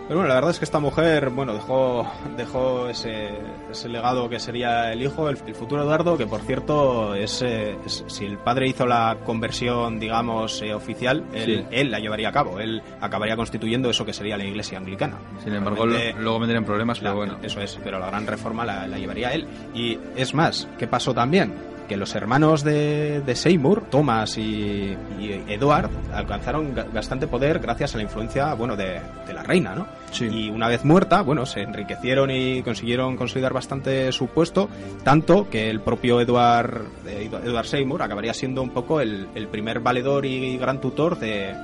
Pero bueno, la verdad es que esta mujer, bueno, dejó, dejó ese, ese legado que sería el hijo, el, el futuro Eduardo, que por cierto, es, eh, es- si el padre hizo la conversión, digamos, eh, oficial, él, Sí. él la llevaría a cabo, él acabaría constituyendo eso que sería la iglesia anglicana. Sin embargo, Realmente- luego vendrían problemas, pero La- bueno. Eso es, pero la gran reforma la, la llevaría él. Y es más, ¿qué pasó también? Que los hermanos de, de Seymour, Thomas y, y Edward, alcanzaron bastante poder gracias a la influencia, bueno, de, de la reina, ¿no? Sí. Y una vez muerta, bueno, se enriquecieron y consiguieron consolidar bastante su puesto, tanto que el propio Edward, eh, Edward Seymour acabaría siendo un poco el, el primer valedor y gran tutor de,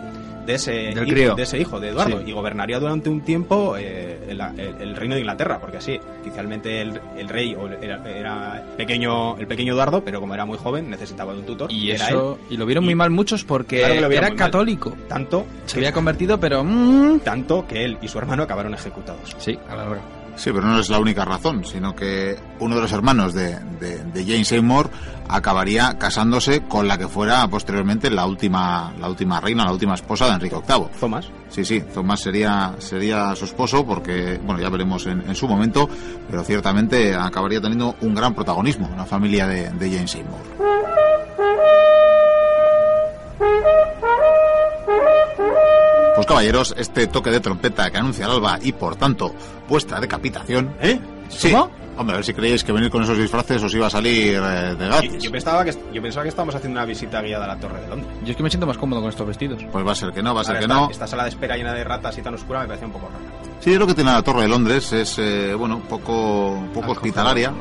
de ese, Del hijo, de ese hijo de Eduardo Sí. y gobernaría durante un tiempo eh, el, el- el reino de Inglaterra, porque así, oficialmente el, el rey o era, era pequeño, el pequeño Eduardo, pero como era muy joven necesitaba de un tutor. Y era eso, y lo vieron Y- muy mal muchos porque Claro era mal. católico. Tanto, Se que, había convertido, pero... mm, tanto que él y su hermano acabaron ejecutados. Sí, a la hora. Sí, pero no es la única razón, sino que uno de los hermanos de, de, de Jane Seymour acabaría casándose con la que fuera posteriormente la última, la última reina, la última esposa de Enrique VIII. Thomas. Sí, sí, Tomás sería, sería su esposo porque, bueno, ya veremos en, en su momento, pero ciertamente acabaría teniendo un gran protagonismo en la familia de, de Jane Seymour. Pues caballeros, este toque de trompeta que anuncia el alba y por tanto vuestra decapitación. ¿Eh? Sí. ¿Cómo? Hombre, a ver si creéis que venir con esos disfraces os iba a salir eh, de Yo, gratis. yo pensaba que, yo pensaba que estábamos haciendo una visita guiada a la Torre de Londres. Yo es que me siento más cómodo con estos vestidos. Pues va a ser que no, va a ser Ahora que esta, no. Esta sala de espera llena de ratas y tan oscura me parece un poco rara. Sí, es lo que tiene la Torre de Londres, es, eh, bueno, un poco, un poco hospitalaria.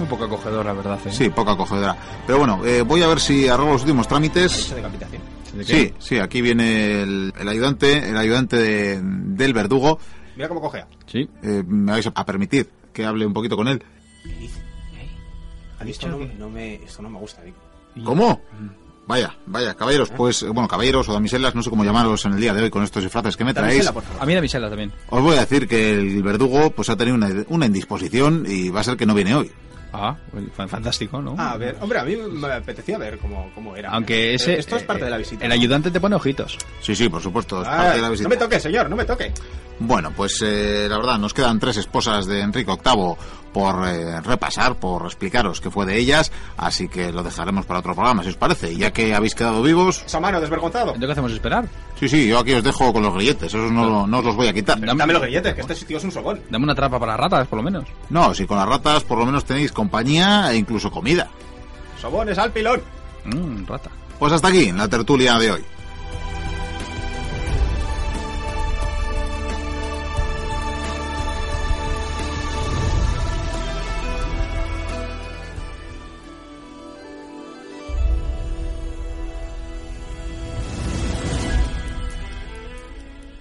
Un poco acogedor, la verdad. ¿eh? Sí, poco acogedora. Pero bueno, eh, voy a ver si arreglo los últimos trámites. dicho decapitación. Sí, sí, aquí viene el, el ayudante, el ayudante de- del verdugo. Mira cómo cojea. Sí. Eh, me vais a permitir que hable un poquito con él. ¿Qué dice? ¿Ha Esto dicho no, me, esto no me gusta, digo. ¿Cómo? Vaya, vaya, caballeros, pues, eh, bueno, caballeros o damiselas, no sé cómo llamarlos en el día de hoy con estos disfraces que me traéis. Damisela, por favor. A mí damisela también. Os voy a decir que el verdugo pues ha tenido una, una indisposición y va a ser que no viene hoy. Ah, fantástico, ¿no? Ah, a ver, hombre, a mí me apetecía ver cómo, cómo era. Aunque Eh, ese... Esto es parte eh, de la visita. El ¿no? ayudante te pone ojitos. Sí, sí, por supuesto, es Ah, parte de la visita. no me toque, señor, no me toque. Bueno, pues eh, la verdad, nos quedan tres esposas de Enrique VIII por eh, repasar, por explicaros qué fue de ellas, así que lo dejaremos para otro programa, si os parece. Y ya que habéis quedado vivos, Esa mano, desvergonzado. ¿Entonces qué hacemos? ¿Esperar? sí, sí, yo aquí os dejo con los grilletes, esos no, no os los voy a quitar. Dame- Dame los grilletes, que este sitio es un sobón. Dame una trapa para ratas, por lo menos. No, si con las ratas por lo menos tenéis compañía e incluso comida. Sobones al pilón. Mmm, rata. Pues hasta aquí, la tertulia de hoy.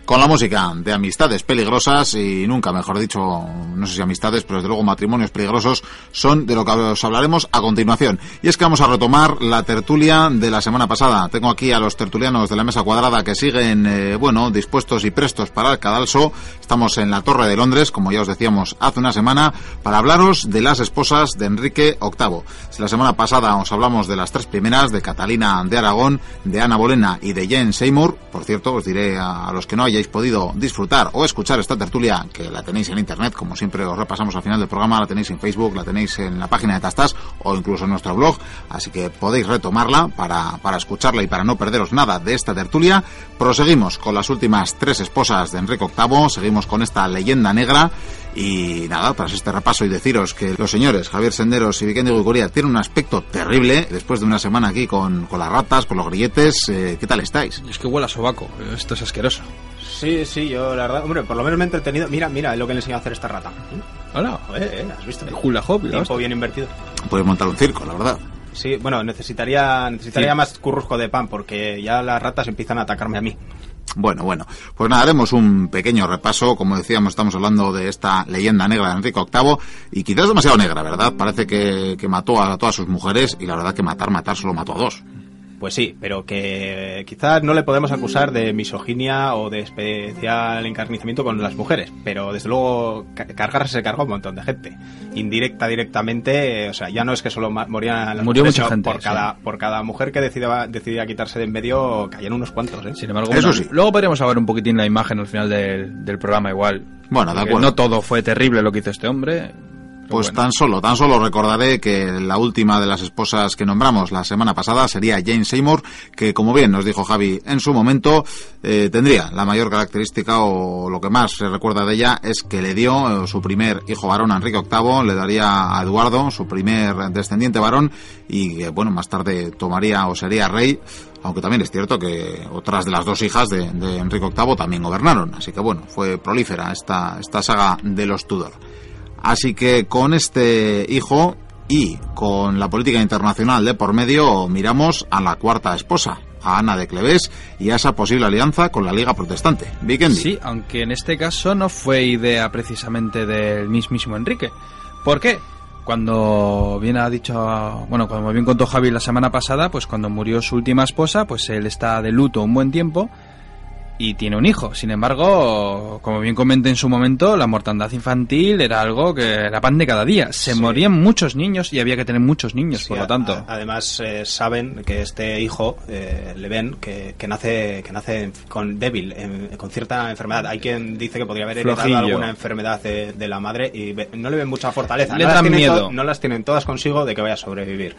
Con la música de amistades peligrosas y nunca, mejor dicho, no sé si amistades, pero desde luego matrimonios peligrosos son de lo que os hablaremos a continuación. Y es que vamos a retomar la tertulia de la semana pasada. Tengo aquí a los tertulianos de la mesa cuadrada que siguen, eh, bueno, dispuestos y prestos para el cadalso. Estamos en la Torre de Londres, como ya os decíamos hace una semana, para hablaros de las esposas de Enrique VIII. Si la semana pasada os hablamos de las tres primeras, de Catalina de Aragón, de Ana Bolena y de Jane Seymour, por cierto, os diré a, a los que no hayáis podido disfrutar o escuchar esta tertulia, que la tenéis en internet, como siempre os repasamos al final del programa, la tenéis en Facebook, la tenéis en la página de Tastas o incluso en nuestro blog, así que podéis retomarla para, para escucharla y para no perderos nada de esta tertulia. Proseguimos con las últimas tres esposas de Enrique VIII, seguimos con esta leyenda negra y nada, tras este repaso y deciros que los señores Javier Senderos y Vikendi Guicuría tienen un aspecto terrible después de una semana aquí con, con las ratas, con los grilletes. Eh, ¿Qué tal estáis? Es que huele a sobaco, esto es asqueroso. Sí, sí, yo la verdad, hombre, por lo menos me he entretenido. Mira, mira lo que le enseñó a hacer esta rata. Hola. Eh, eh, ¿Has visto? El hula hop. Tiempo bien invertido. Puedes montar un circo, la verdad. Sí, bueno, necesitaría, necesitaría Sí. más currusco de pan porque ya las ratas empiezan a atacarme a mí. Bueno, bueno, pues nada, haremos un pequeño repaso. Como decíamos, estamos hablando de esta leyenda negra de Enrique VIII y quizás demasiado negra, ¿verdad? Parece que, que mató a todas sus mujeres y la verdad que matar, matar solo mató a dos. Pues sí, pero que quizás no le podemos acusar de misoginia o de especial encarnizamiento con las mujeres, pero desde luego ca- cargarse se cargó a un montón de gente. Indirecta, directamente, o sea, ya no es que solo morían las Murió mujeres, mucha gente, por sí. cada por cada mujer que decidía, decidía quitarse de en medio, caían unos cuantos, ¿eh? Sin embargo, Eso bueno, sí. luego podríamos ver un poquitín la imagen al final del, del programa igual. Bueno, de acuerdo. No todo fue terrible lo que hizo este hombre. Pues bueno. tan solo, tan solo recordaré que la última de las esposas que nombramos la semana pasada sería Jane Seymour, que como bien nos dijo Javi en su momento, eh, tendría la mayor característica o lo que más se recuerda de ella es que le dio eh, su primer hijo varón a Enrique VIII, le daría a Eduardo su primer descendiente varón y que bueno, más tarde tomaría o sería rey, aunque también es cierto que otras de las dos hijas de, de Enrique VIII también gobernaron, así que bueno, fue prolífera esta, esta saga de los Tudor. Así que con este hijo y con la política internacional de por medio miramos a la cuarta esposa, a Ana de Cleves y a esa posible alianza con la Liga Protestante. Vikendi. Sí, aunque en este caso no fue idea precisamente del mismísimo Enrique. ¿Por qué? Cuando bien ha dicho, bueno, cuando bien contó Javi la semana pasada, pues cuando murió su última esposa, pues él está de luto un buen tiempo y tiene un hijo. Sin embargo, como bien comenté en su momento, la mortandad infantil era algo que era pan de cada día. Se Sí. morían muchos niños y había que tener muchos niños, Sí, por lo tanto. a- además eh, saben que este hijo eh, le ven que, que nace que nace con débil, en- con cierta enfermedad. Hay quien dice que podría haber heredado Flojillo. alguna enfermedad de, de la madre y ve- no le ven mucha fortaleza. Le no, dan miedo. no las tienen todas consigo de que vaya a sobrevivir.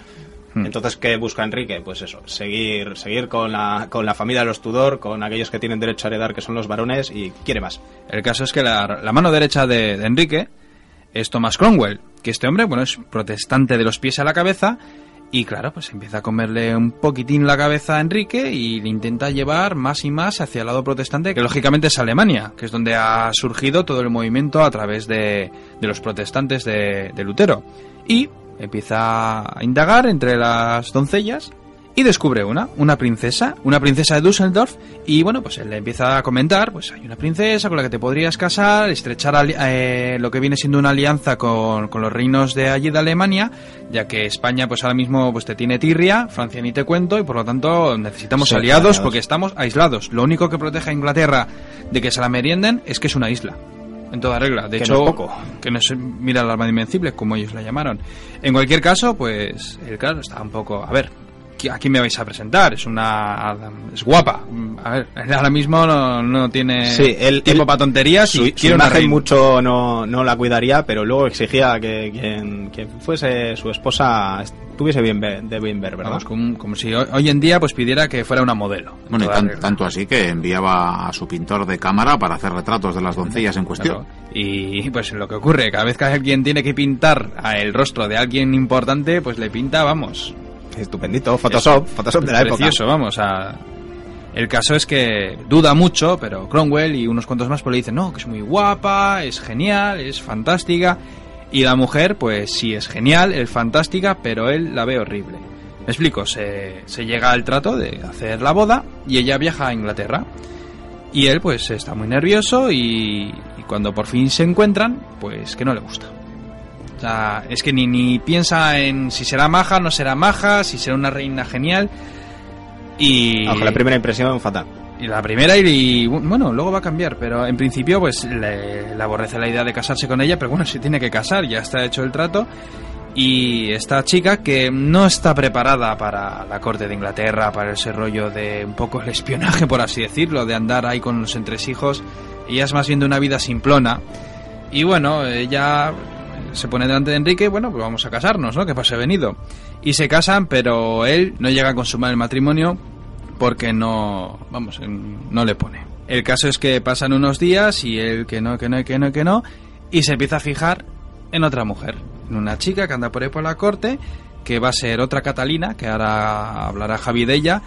Hmm. Entonces, ¿qué busca Enrique? Pues eso, seguir, seguir con la, con la familia de los Tudor, con aquellos que tienen derecho a heredar, que son los varones, y quiere más. El caso es que la, la mano derecha de, de Enrique es Thomas Cromwell, que este hombre, bueno, es protestante de los pies a la cabeza y claro, pues empieza a comerle un poquitín la cabeza a Enrique y le intenta llevar más y más hacia el lado protestante, que lógicamente es Alemania, que es donde ha surgido todo el movimiento a través de, de los protestantes de, de Lutero. Y empieza a indagar entre las doncellas y descubre una, una princesa, una princesa de Düsseldorf, y bueno, pues él le empieza a comentar, pues hay una princesa con la que te podrías casar, estrechar eh, lo que viene siendo una alianza con, con los reinos de allí de Alemania, ya que España pues ahora mismo pues te tiene tirria, Francia ni te cuento, y por lo tanto necesitamos Sí, aliados aliados. porque estamos aislados. Lo único que protege a Inglaterra de que se la merienden es que es una isla. En toda regla. De Que hecho, no es poco. que no es, mira el arma invencible, como ellos la llamaron. En cualquier caso, pues, el claro, está un poco. A ver, ¿qui- ¿a quién me vais a presentar? Es una. Es guapa. A ver, él ahora mismo no, no tiene Sí, él- tiempo él- para tonterías Su, y su imagen mucho no, no la cuidaría, pero luego exigía que quien, quien fuese su esposa estuviese bien de bien ver, ¿verdad? Vamos, como, como si hoy, hoy en día pues pidiera que fuera una modelo. en Bueno, y tan- tanto así que enviaba a su pintor de cámara para hacer retratos de las doncellas en cuestión. Claro. Y pues lo que ocurre, cada vez que alguien tiene que pintar a el rostro de alguien importante, pues le pinta, vamos, Estupendito, Photoshop, Photoshop de la precioso, vamos, a... El caso es que duda mucho, pero Cromwell y unos cuantos más pues le dicen, no, que es muy guapa, es genial, es fantástica. Y la mujer, pues sí, es genial, es fantástica, pero él la ve horrible. Me explico, se, se llega al trato de hacer la boda y ella viaja a Inglaterra. Y él pues está muy nervioso y, y cuando por fin se encuentran, pues que no le gusta. O sea, es que ni, ni piensa en si será maja, no será maja, si será una reina genial. Y... Aunque la primera impresión fatal. Y la primera y, y, bueno, luego va a cambiar, pero en principio pues le, le, aborrece la idea de casarse con ella, pero bueno, se tiene que casar, ya está hecho el trato. Y esta chica que no está preparada para la corte de Inglaterra, para ese rollo de un poco el espionaje, por así decirlo, de andar ahí con los entresijos, ella es más bien de una vida simplona. Y bueno, ella se pone delante de Enrique, bueno, pues vamos a casarnos, ¿no? Que pase venido. Y se casan, pero él no llega a consumar el matrimonio porque no, vamos, no le pone. El caso es que pasan unos días y él que no, que no, que no, que no, y se empieza a fijar en otra mujer, en una chica que anda por ahí por la corte, que va a ser otra Catalina, que ahora hablará Javi de ella,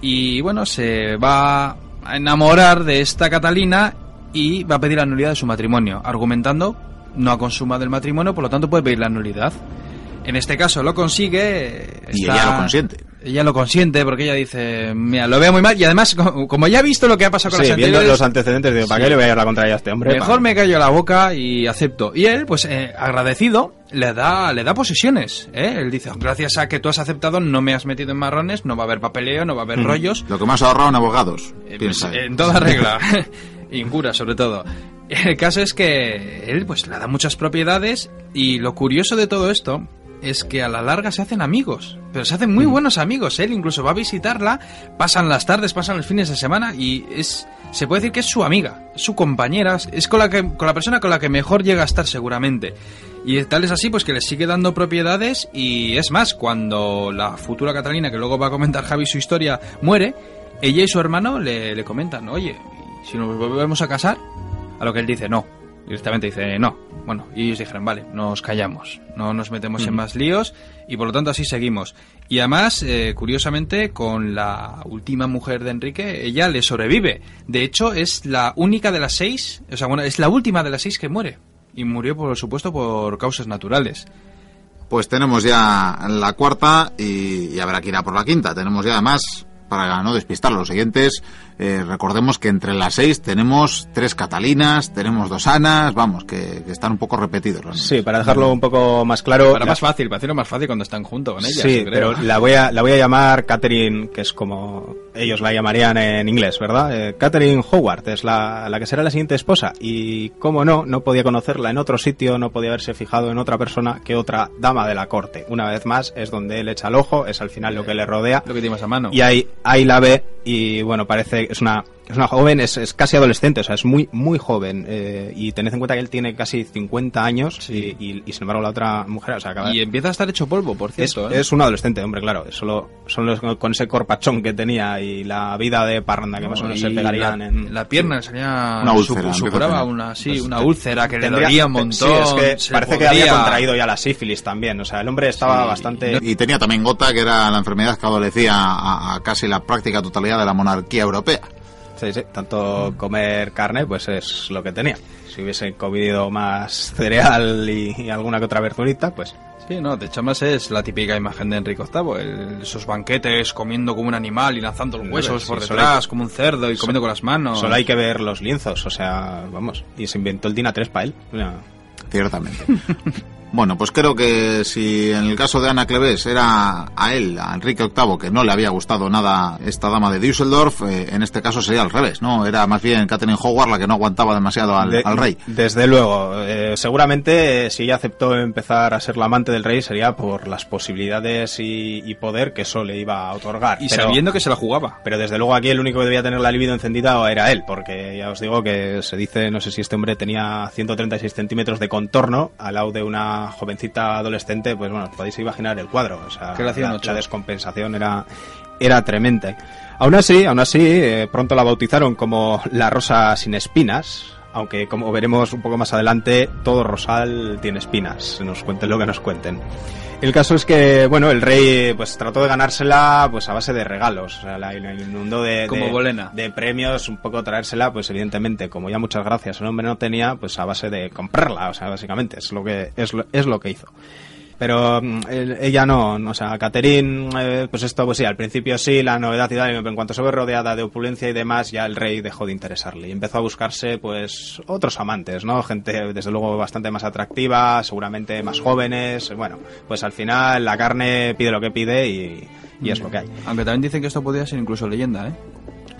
y bueno, se va a enamorar de esta Catalina y va a pedir la nulidad de su matrimonio, argumentando no ha consumado el matrimonio, por lo tanto puede pedir la nulidad. En este caso lo consigue. Y ella lo consiente. Ella lo consiente porque ella dice, mira, lo veo muy mal y además, como ya ha visto lo que ha pasado con sí, las viendo los antecedentes, digo, ¿para Sí. qué le voy a ir la contraria a este hombre? mejor me callo la boca y acepto. Y él, pues eh, agradecido, le da, le da posesiones. ¿eh? Él dice, gracias a que tú has aceptado, no me has metido en marrones, no va a haber papeleo, no va a haber rollos. Lo que más ha ahorrado en abogados, Eh, piensa pues, él. en toda regla. (laughs) y en cura, sobre todo. (laughs) El caso es que él pues le da muchas propiedades y lo curioso de todo esto es que a la larga se hacen amigos, pero se hacen muy buenos amigos. Él incluso va a visitarla, pasan las tardes, pasan los fines de semana y es se puede decir que es su amiga, su compañera, es con la que con la persona con la que mejor llega a estar seguramente. Y tal es así pues que le sigue dando propiedades y es más, cuando la futura Catalina, que luego va a comentar Javi su historia, muere, ella y su hermano le, le comentan, oye, ¿y si nos volvemos a casar, a lo que él dice, no. Directamente dice, no. Bueno, y ellos dijeron, vale, nos callamos, no nos metemos en más líos y por lo tanto así seguimos. Y además, eh, curiosamente, con la última mujer de Enrique, ella le sobrevive. De hecho, es la única de las seis, o sea, bueno, es la última de las seis que muere. Y murió, por supuesto, por causas naturales. Pues tenemos ya la cuarta y, y habrá que ir a por la quinta. Tenemos ya además, para no despistar a los siguientes, eh, recordemos que entre las seis tenemos tres Catalinas, tenemos dos Anas, vamos, que, que están un poco repetidos. los Sí, para dejarlo un poco más claro. Para la- más fácil, para hacerlo más fácil cuando están juntos con ella. Sí, creo. pero la voy, a, la voy a llamar Catherine, que es como ellos la llamarían en inglés, ¿verdad? Eh, Catherine Howard es la, la que será la siguiente esposa. Y, como no, no podía conocerla en otro sitio, no podía haberse fijado en otra persona que otra dama de la corte. Una vez más, es donde él echa el ojo, es al final lo que le rodea. Lo que tienes a mano. Y ahí, ahí la ve y bueno, parece que es una, es una joven, es, es casi adolescente, o sea, es muy, muy joven. eh, y tened en cuenta que él tiene casi 50 años Sí. y, y, y, sin embargo la otra mujer, o sea, acaba Y empieza a estar hecho polvo, por es, cierto. ¿eh? es un adolescente, hombre, claro. es Solo, solo es con ese corpachón que tenía y la vida de parranda que más o menos se pegarían la, en... la pierna le salía Una úlcera, su- supuraba una sí Pues una úlcera que le Tendría- dolía un Sí, montón es que se parece que podría- había contraído ya la sífilis también. O sea, el hombre estaba Sí, bastante... Y tenía también gota, que era la enfermedad que adolecía a, a casi la práctica totalidad de la monarquía europea. Sí, sí, tanto comer carne, pues es lo que tenía. Si hubiese comido más cereal y, y alguna que otra verdurita, pues... sí no de hecho más es la típica imagen de Enrique VIII el- esos banquetes comiendo como un animal y lanzando los huesos Sí, por solo detrás hay- como un cerdo y comiendo con las manos Solo hay que ver los lienzos, o sea, vamos. Y se inventó el Dina 3 para él. Ciertamente. (laughs) Bueno, pues creo que si en el caso de Ana Cleves era a él, a Enrique VIII, que no le había gustado nada esta dama de Düsseldorf, eh, en este caso sería al revés, ¿no? Era más bien Catherine Howard la que no aguantaba demasiado al, De- al rey. Desde luego. eh, seguramente eh, si ella aceptó empezar a ser la amante del rey sería por las posibilidades y, y poder que eso le iba a otorgar. y pero, sabiendo que se la jugaba pero desde luego aquí el único que debía tener la libido encendida era él, porque ya os digo que se dice, no sé si este hombre tenía 136 centímetros de contorno al lado de una jovencita adolescente, pues bueno, podéis imaginar el cuadro. O sea, la descompensación era, era tremenda. Aún así, aún así, eh, pronto la bautizaron como la rosa sin espinas. Aunque, como veremos un poco más adelante, todo rosal tiene espinas. Nos cuenten lo que nos cuenten. El caso es que, bueno, el rey pues trató de ganársela pues a base de regalos. O sea, la, inundó de, Como de- Bolena. de premios, un poco traérsela, pues evidentemente, como ya muchas gracias el hombre no tenía, pues a base de comprarla. O sea, básicamente, es lo que, es lo, es lo que hizo. Pero mm, el- ella no, no, o sea, Catherine, eh, pues esto, pues sí, al principio sí, la novedad y tal, pero en cuanto se ve rodeada de opulencia y demás, ya el rey dejó de interesarle y empezó a buscarse, pues, otros amantes, ¿no? Gente, desde luego, bastante más atractiva, seguramente más jóvenes, bueno, pues al final la carne pide lo que pide y, y es lo que hay. Aunque también dicen que esto podría ser incluso leyenda, ¿eh?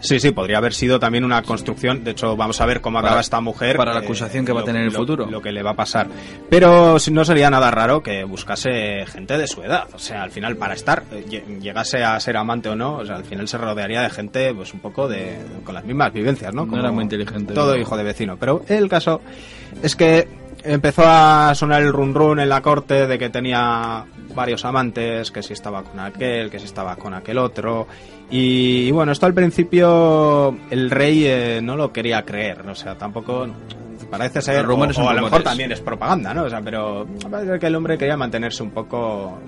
Sí, sí, podría haber sido también una construcción. De hecho, vamos a ver cómo acaba Para- esta mujer. para la acusación que va a lo- tener en el futuro. Lo que le va a pasar. Pero si- no sería nada raro que buscase gente de su edad. O sea, al final, para estar, eh, lle- llegase a ser amante o no, o sea, al final se rodearía de gente, pues un poco de. con las mismas vivencias, ¿no? No era muy inteligente, Todo hijo de vecino. Pero el caso es que empezó a sonar el run run en la corte de que tenía varios amantes, que si estaba con aquel, que si estaba con aquel otro. Y, bueno, esto al principio el rey eh, no lo quería creer, o sea, tampoco parece ser, o, o a lo mejor también es propaganda, ¿no? O sea, pero parece que el hombre quería mantenerse un poco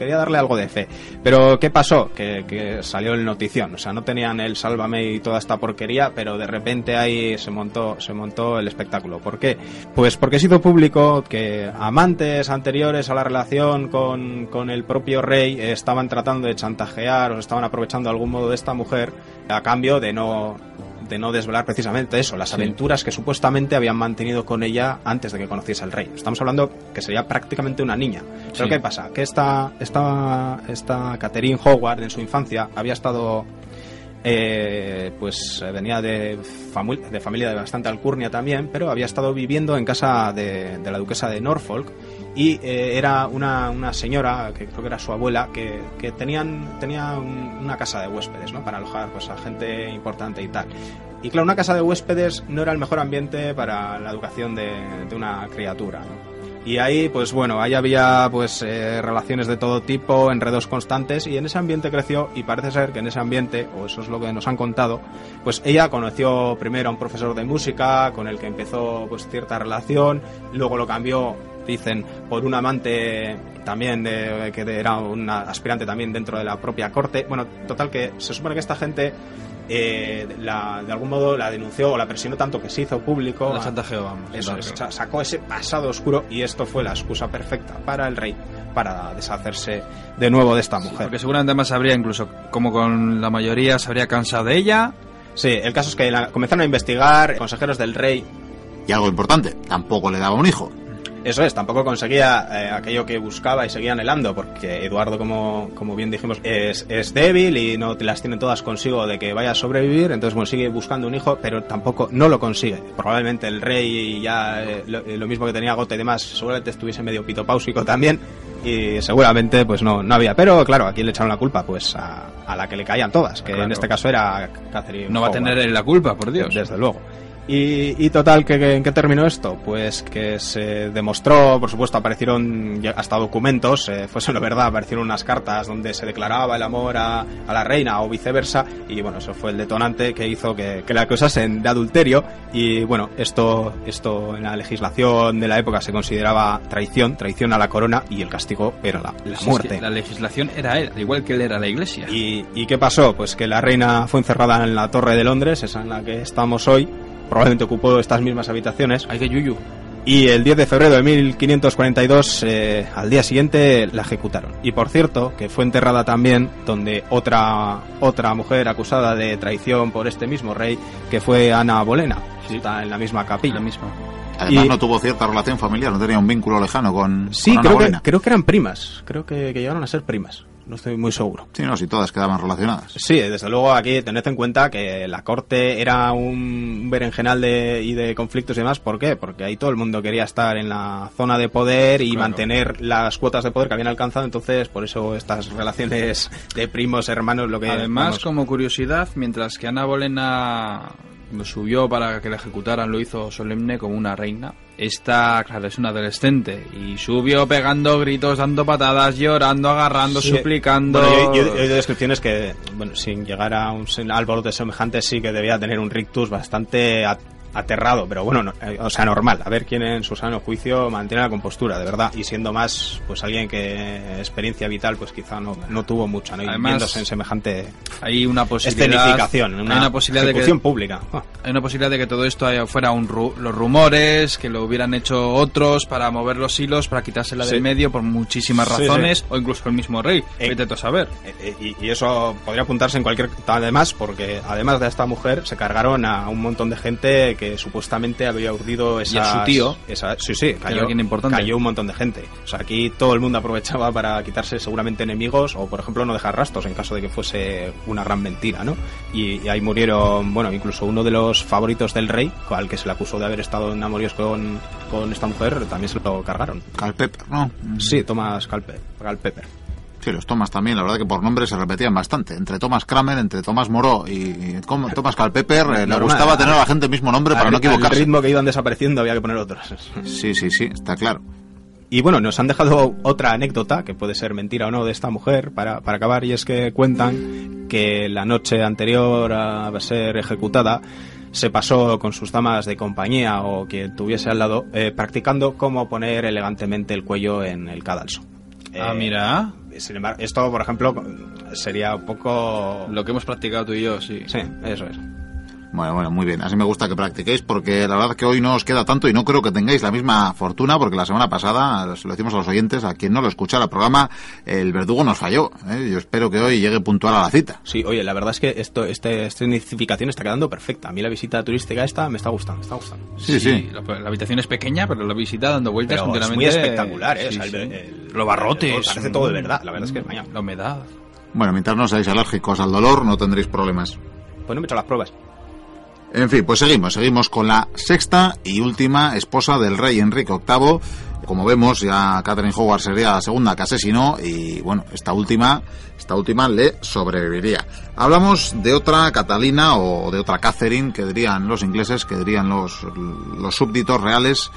quería darle algo de fe. Pero ¿qué pasó? Que, salió el notición. O sea, no tenían el sálvame y toda esta porquería, pero de repente ahí se montó, se montó el espectáculo. ¿Por qué? Pues porque se hizo público que amantes anteriores a la relación con, con el propio rey estaban tratando de chantajear o estaban aprovechando de algún modo de esta mujer a cambio de no de no desvelar precisamente eso, las Sí. aventuras que supuestamente habían mantenido con ella antes de que conociese al rey. Estamos hablando que sería prácticamente una niña. Pero Sí. ¿qué pasa? Que esta, esta, esta Catherine Howard en su infancia había estado eh, pues eh, venía de, de familia de bastante alcurnia también, pero había estado viviendo en casa de, de la duquesa de Norfolk y eh, era una, una señora, que creo que era su abuela, que, que tenían, tenía un- una casa de huéspedes, ¿no? Para alojar pues, a gente importante y tal. Y claro, una casa de huéspedes no era el mejor ambiente para la educación de, de una criatura, ¿no? Y ahí, pues bueno, ahí había pues eh, relaciones de todo tipo, enredos constantes, y en ese ambiente creció, y parece ser que en ese ambiente, o eso es lo que nos han contado, pues ella conoció primero a un profesor de música, con el que empezó pues cierta relación, luego lo cambió, dicen, por un amante también de, que era un aspirante también dentro de la propia corte. Bueno, total que se supone que esta gente eh, la- de algún modo la denunció o la presionó tanto que se hizo público. La a- chantajeó, vamos. eso Claro. sacó ese pasado oscuro y esto fue la excusa perfecta para el rey para deshacerse de nuevo de esta mujer. Porque seguramente más habría incluso, como con la mayoría, se habría cansado de ella. Sí, el caso es que la- comenzaron a investigar consejeros del rey. Y algo importante, tampoco le daba un hijo. Eso es, tampoco conseguía eh, aquello que buscaba y seguía anhelando, porque Eduardo, como, como bien dijimos, es, es débil y no te las tiene todas consigo de que vaya a sobrevivir, entonces bueno, sigue buscando un hijo, pero tampoco no lo consigue. Probablemente el rey ya, eh, lo, eh, lo mismo que tenía Gota y demás, seguramente estuviese medio pitopáusico también, y seguramente pues no, no había. Pero claro, ¿a quién le echaron la culpa? Pues a, a la que le caían todas, que en este caso era Catherine No va a tener la culpa, por Dios. Desde luego. Y, y total, ¿qué, qué- ¿en qué terminó esto? Pues que se demostró, por supuesto, aparecieron hasta documentos, eh, fuese lo verdad, aparecieron unas cartas donde se declaraba el amor a, a la reina o viceversa, y bueno, eso fue el detonante que hizo que, que la acusasen de adulterio, y bueno, esto, esto en la legislación de la época se consideraba traición, traición a la corona, y el castigo era la, la Si es muerte. que la legislación era él, igual que él era la iglesia. ¿Y, y qué pasó? Pues que la reina fue encerrada en la Torre de Londres, esa en la que estamos hoy, probablemente ocupó estas mismas habitaciones, Hay que yuyu. y el 10 de febrero de 1542, eh, al día siguiente, la ejecutaron. Y por cierto, que fue enterrada también donde otra, otra mujer acusada de traición por este mismo rey, que fue Ana Bolena, Sí. está en la misma capilla. La misma. Además Y- no tuvo cierta relación familiar, no tenía un vínculo lejano con, Sí, con Ana creo que, Bolena. creo que eran primas, creo que, que llegaron a ser primas, no estoy muy seguro. Sí, no, si todas quedaban relacionadas. Sí, desde luego aquí tened en cuenta que la corte era un berenjenal de, y de conflictos y demás. ¿Por qué? Porque ahí todo el mundo quería estar en la zona de poder y Claro. mantener las cuotas de poder que habían alcanzado. Entonces, por eso estas relaciones de primos, hermanos, lo que... Además, vamos, como curiosidad, mientras que Ana Bolena subió para que la ejecutaran, lo hizo solemne como una reina. Esta, claro, es una adolescente y subió pegando gritos, dando patadas, llorando, agarrando, Sí. suplicando. Bueno, yo, yo he oído descripciones que, bueno, sin llegar a un alboroto semejante, sí que debía tener un rictus bastante aterrado, pero bueno, no, eh, o sea, normal. A ver quién en su sano juicio mantiene la compostura, de verdad. Y siendo más, pues alguien que experiencia vital, pues quizá no, no tuvo mucha, ¿no? Y Además, viéndose en semejante Hay una posibilidad. escenificación, una, hay una posibilidad de que ejecución pública. Ah, Hay una posibilidad de que todo esto fuera un ru- los rumores, que lo hubieran hecho otros para mover los hilos, para quitársela Sí. del medio por muchísimas Sí, razones, o incluso el mismo rey. Eh, Vete a saber. Eh, eh, Y, y eso podría apuntarse en cualquier. Además, porque además de esta mujer, se cargaron a un montón de gente que supuestamente había urdido esas. Y a su tío. esa- sí, sí, cayó, alguien importante. cayó un montón de gente. O sea, aquí todo el mundo aprovechaba para quitarse seguramente enemigos o, por ejemplo, no dejar rastros en caso de que fuese una gran mentira, ¿no? Y, y ahí murieron, bueno, incluso uno de los favoritos del rey, al que se le acusó de haber estado en amoríos con, con esta mujer, también se lo cargaron. Calpepper, ¿no? Sí, Thomas Calpe, Calpepper. Sí, los Thomas también, la verdad que por nombre se repetían bastante. Entre Thomas Kramer, entre Thomas Moró y como Thomas Calpepper, eh, le gustaba tener a la gente el mismo nombre para no equivocarse. Al ritmo que iban desapareciendo había que poner otros. Sí, sí, sí, está claro. Y bueno, nos han dejado otra anécdota, que puede ser mentira o no, de esta mujer, para, para acabar, y es que cuentan que la noche anterior a ser ejecutada se pasó con sus damas de compañía o quien tuviese al lado, eh, practicando cómo poner elegantemente el cuello en el cadalso. Ah, Eh, mira, Sin embargo, esto, por ejemplo, sería un poco... lo que hemos practicado tú y yo, sí. Sí, eso es. Bueno, bueno, muy bien. Así me gusta que practiquéis porque la verdad que hoy no os queda tanto y no creo que tengáis la misma fortuna porque la semana pasada, se lo decimos a los oyentes, a quien no lo escuchara el programa, el verdugo nos falló. ¿eh? Yo espero que hoy llegue puntual a la cita. Sí, oye, la verdad es que esto, este, esta escenificación está quedando perfecta. A mí la visita turística esta me está gustando, me está gustando. Sí, sí. La, la habitación es pequeña, pero la visita dando vueltas Pero es muy espectacular, ¿eh? O sí, sea, el- sí. el- Los barrotes. el- parece todo de verdad. La verdad es que, vaya. La humedad. Bueno, mientras no seáis alérgicos al dolor, no tendréis problemas. Pues no me he hecho las pruebas. En fin, pues seguimos, seguimos con la sexta y última esposa del rey Enrique VIII. Como vemos, ya Catherine Howard sería la segunda que asesinó y bueno, esta última, esta última le sobreviviría. Hablamos de otra Catalina o de otra Catherine, que dirían los ingleses, que dirían los, los súbditos reales,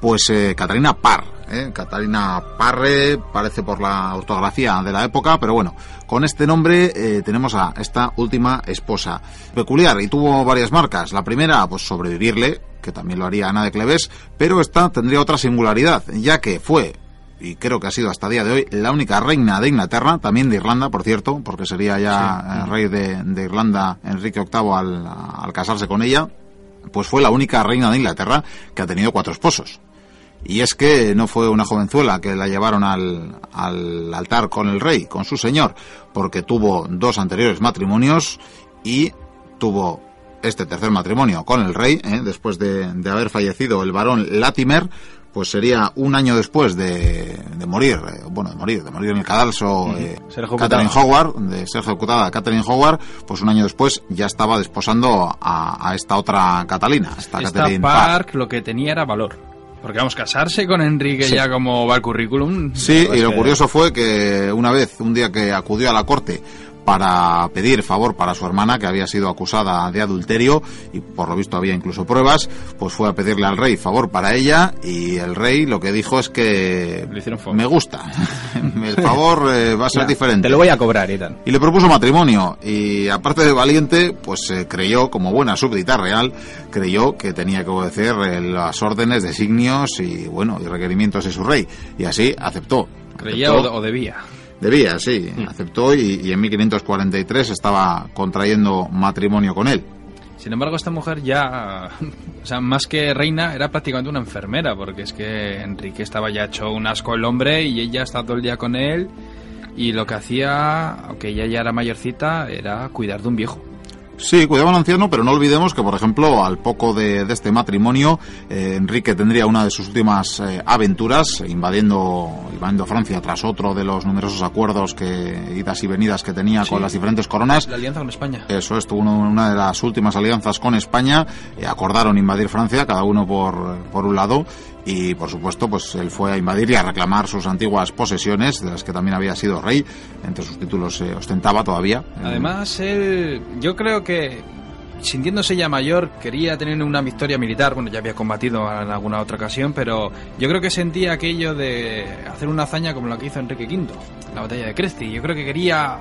pues eh, Catalina Parr, ¿eh? Catalina Parre, parece por la ortografía de la época, pero bueno, con este nombre eh, tenemos a esta última esposa. Peculiar, y tuvo varias marcas. La primera, pues sobrevivirle, que también lo haría Ana de Cleves, pero esta tendría otra singularidad, ya que fue y creo que ha sido hasta el día de hoy la única reina de Inglaterra, también de Irlanda, por cierto, porque sería ya eh, rey de, de Irlanda Enrique VIII al, al casarse con ella, pues fue la única reina de Inglaterra que ha tenido cuatro esposos. Y es que no fue una jovenzuela que la llevaron al, al altar con el rey, con su señor, porque tuvo dos anteriores matrimonios y tuvo este tercer matrimonio con el rey, ¿eh? después de, de haber fallecido el varón Latimer, pues sería un año después de, de morir, eh, bueno, de morir, de morir en el cadalso eh. Catherine Howard, de ser ejecutada Catherine Howard, pues un año después ya estaba desposando a, a esta otra Catalina, esta, Esta Catherine Parr. Park lo que tenía era valor. Porque vamos, casarse con Enrique Sí. ya como va el currículum. Sí, y lo que- curioso fue que una vez, un día que acudió a la corte para pedir favor para su hermana, que había sido acusada de adulterio, y por lo visto había incluso pruebas, pues fue a pedirle al rey favor para ella, y el rey lo que dijo es que Le hicieron favor. me gusta, (laughs) el favor eh, va a ser diferente. Te lo voy a cobrar y tal. Y le propuso matrimonio y aparte de valiente, pues eh, creyó, como buena súbdita real, creyó que tenía que obedecer eh, las órdenes, designios y bueno, y requerimientos de su rey. Y así aceptó. Creía o, o debía. Debía, sí, aceptó y, y en 1543 estaba contrayendo matrimonio con él. Sin embargo, esta mujer ya, (laughs) o sea, más que reina, era prácticamente una enfermera, porque es que Enrique estaba ya hecho un asco el hombre y ella estaba todo el día con él. Y lo que hacía, aunque ella ya era mayorcita, era cuidar de un viejo. Sí, cuidaba al anciano, pero no olvidemos que, por ejemplo, al poco de, de este matrimonio, eh, Enrique tendría una de sus últimas eh, aventuras, invadiendo, invadiendo Francia tras otro de los numerosos acuerdos que idas y venidas que tenía Sí. con las diferentes coronas. La alianza con España. Eso es, tuvo uno- una de las últimas alianzas con España, eh, acordaron invadir Francia, cada uno por, por un lado, y por supuesto, pues él fue a invadir y a reclamar sus antiguas posesiones, de las que también había sido rey, entre sus títulos eh, ostentaba todavía. Además, él, yo creo que sintiéndose ya mayor, quería tener una victoria militar. Bueno, ya había combatido en alguna otra ocasión, pero yo creo que sentía aquello de hacer una hazaña como la que hizo Enrique V, la batalla de Cresti. Yo creo que quería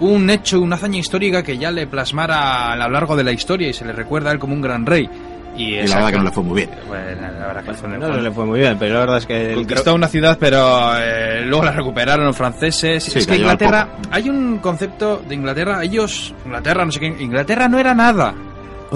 un hecho, una hazaña histórica que ya le plasmara a lo largo de la historia y se le recuerda a él como un gran rey. Y, la verdad que no le fue muy bien. Bueno, la verdad que no, no le fue muy bien, pero la verdad es que... Conquistó una ciudad, pero eh, luego la recuperaron los franceses. Sí, es que Inglaterra, hay un concepto de Inglaterra, ellos, Inglaterra, no sé qué, Inglaterra no era nada.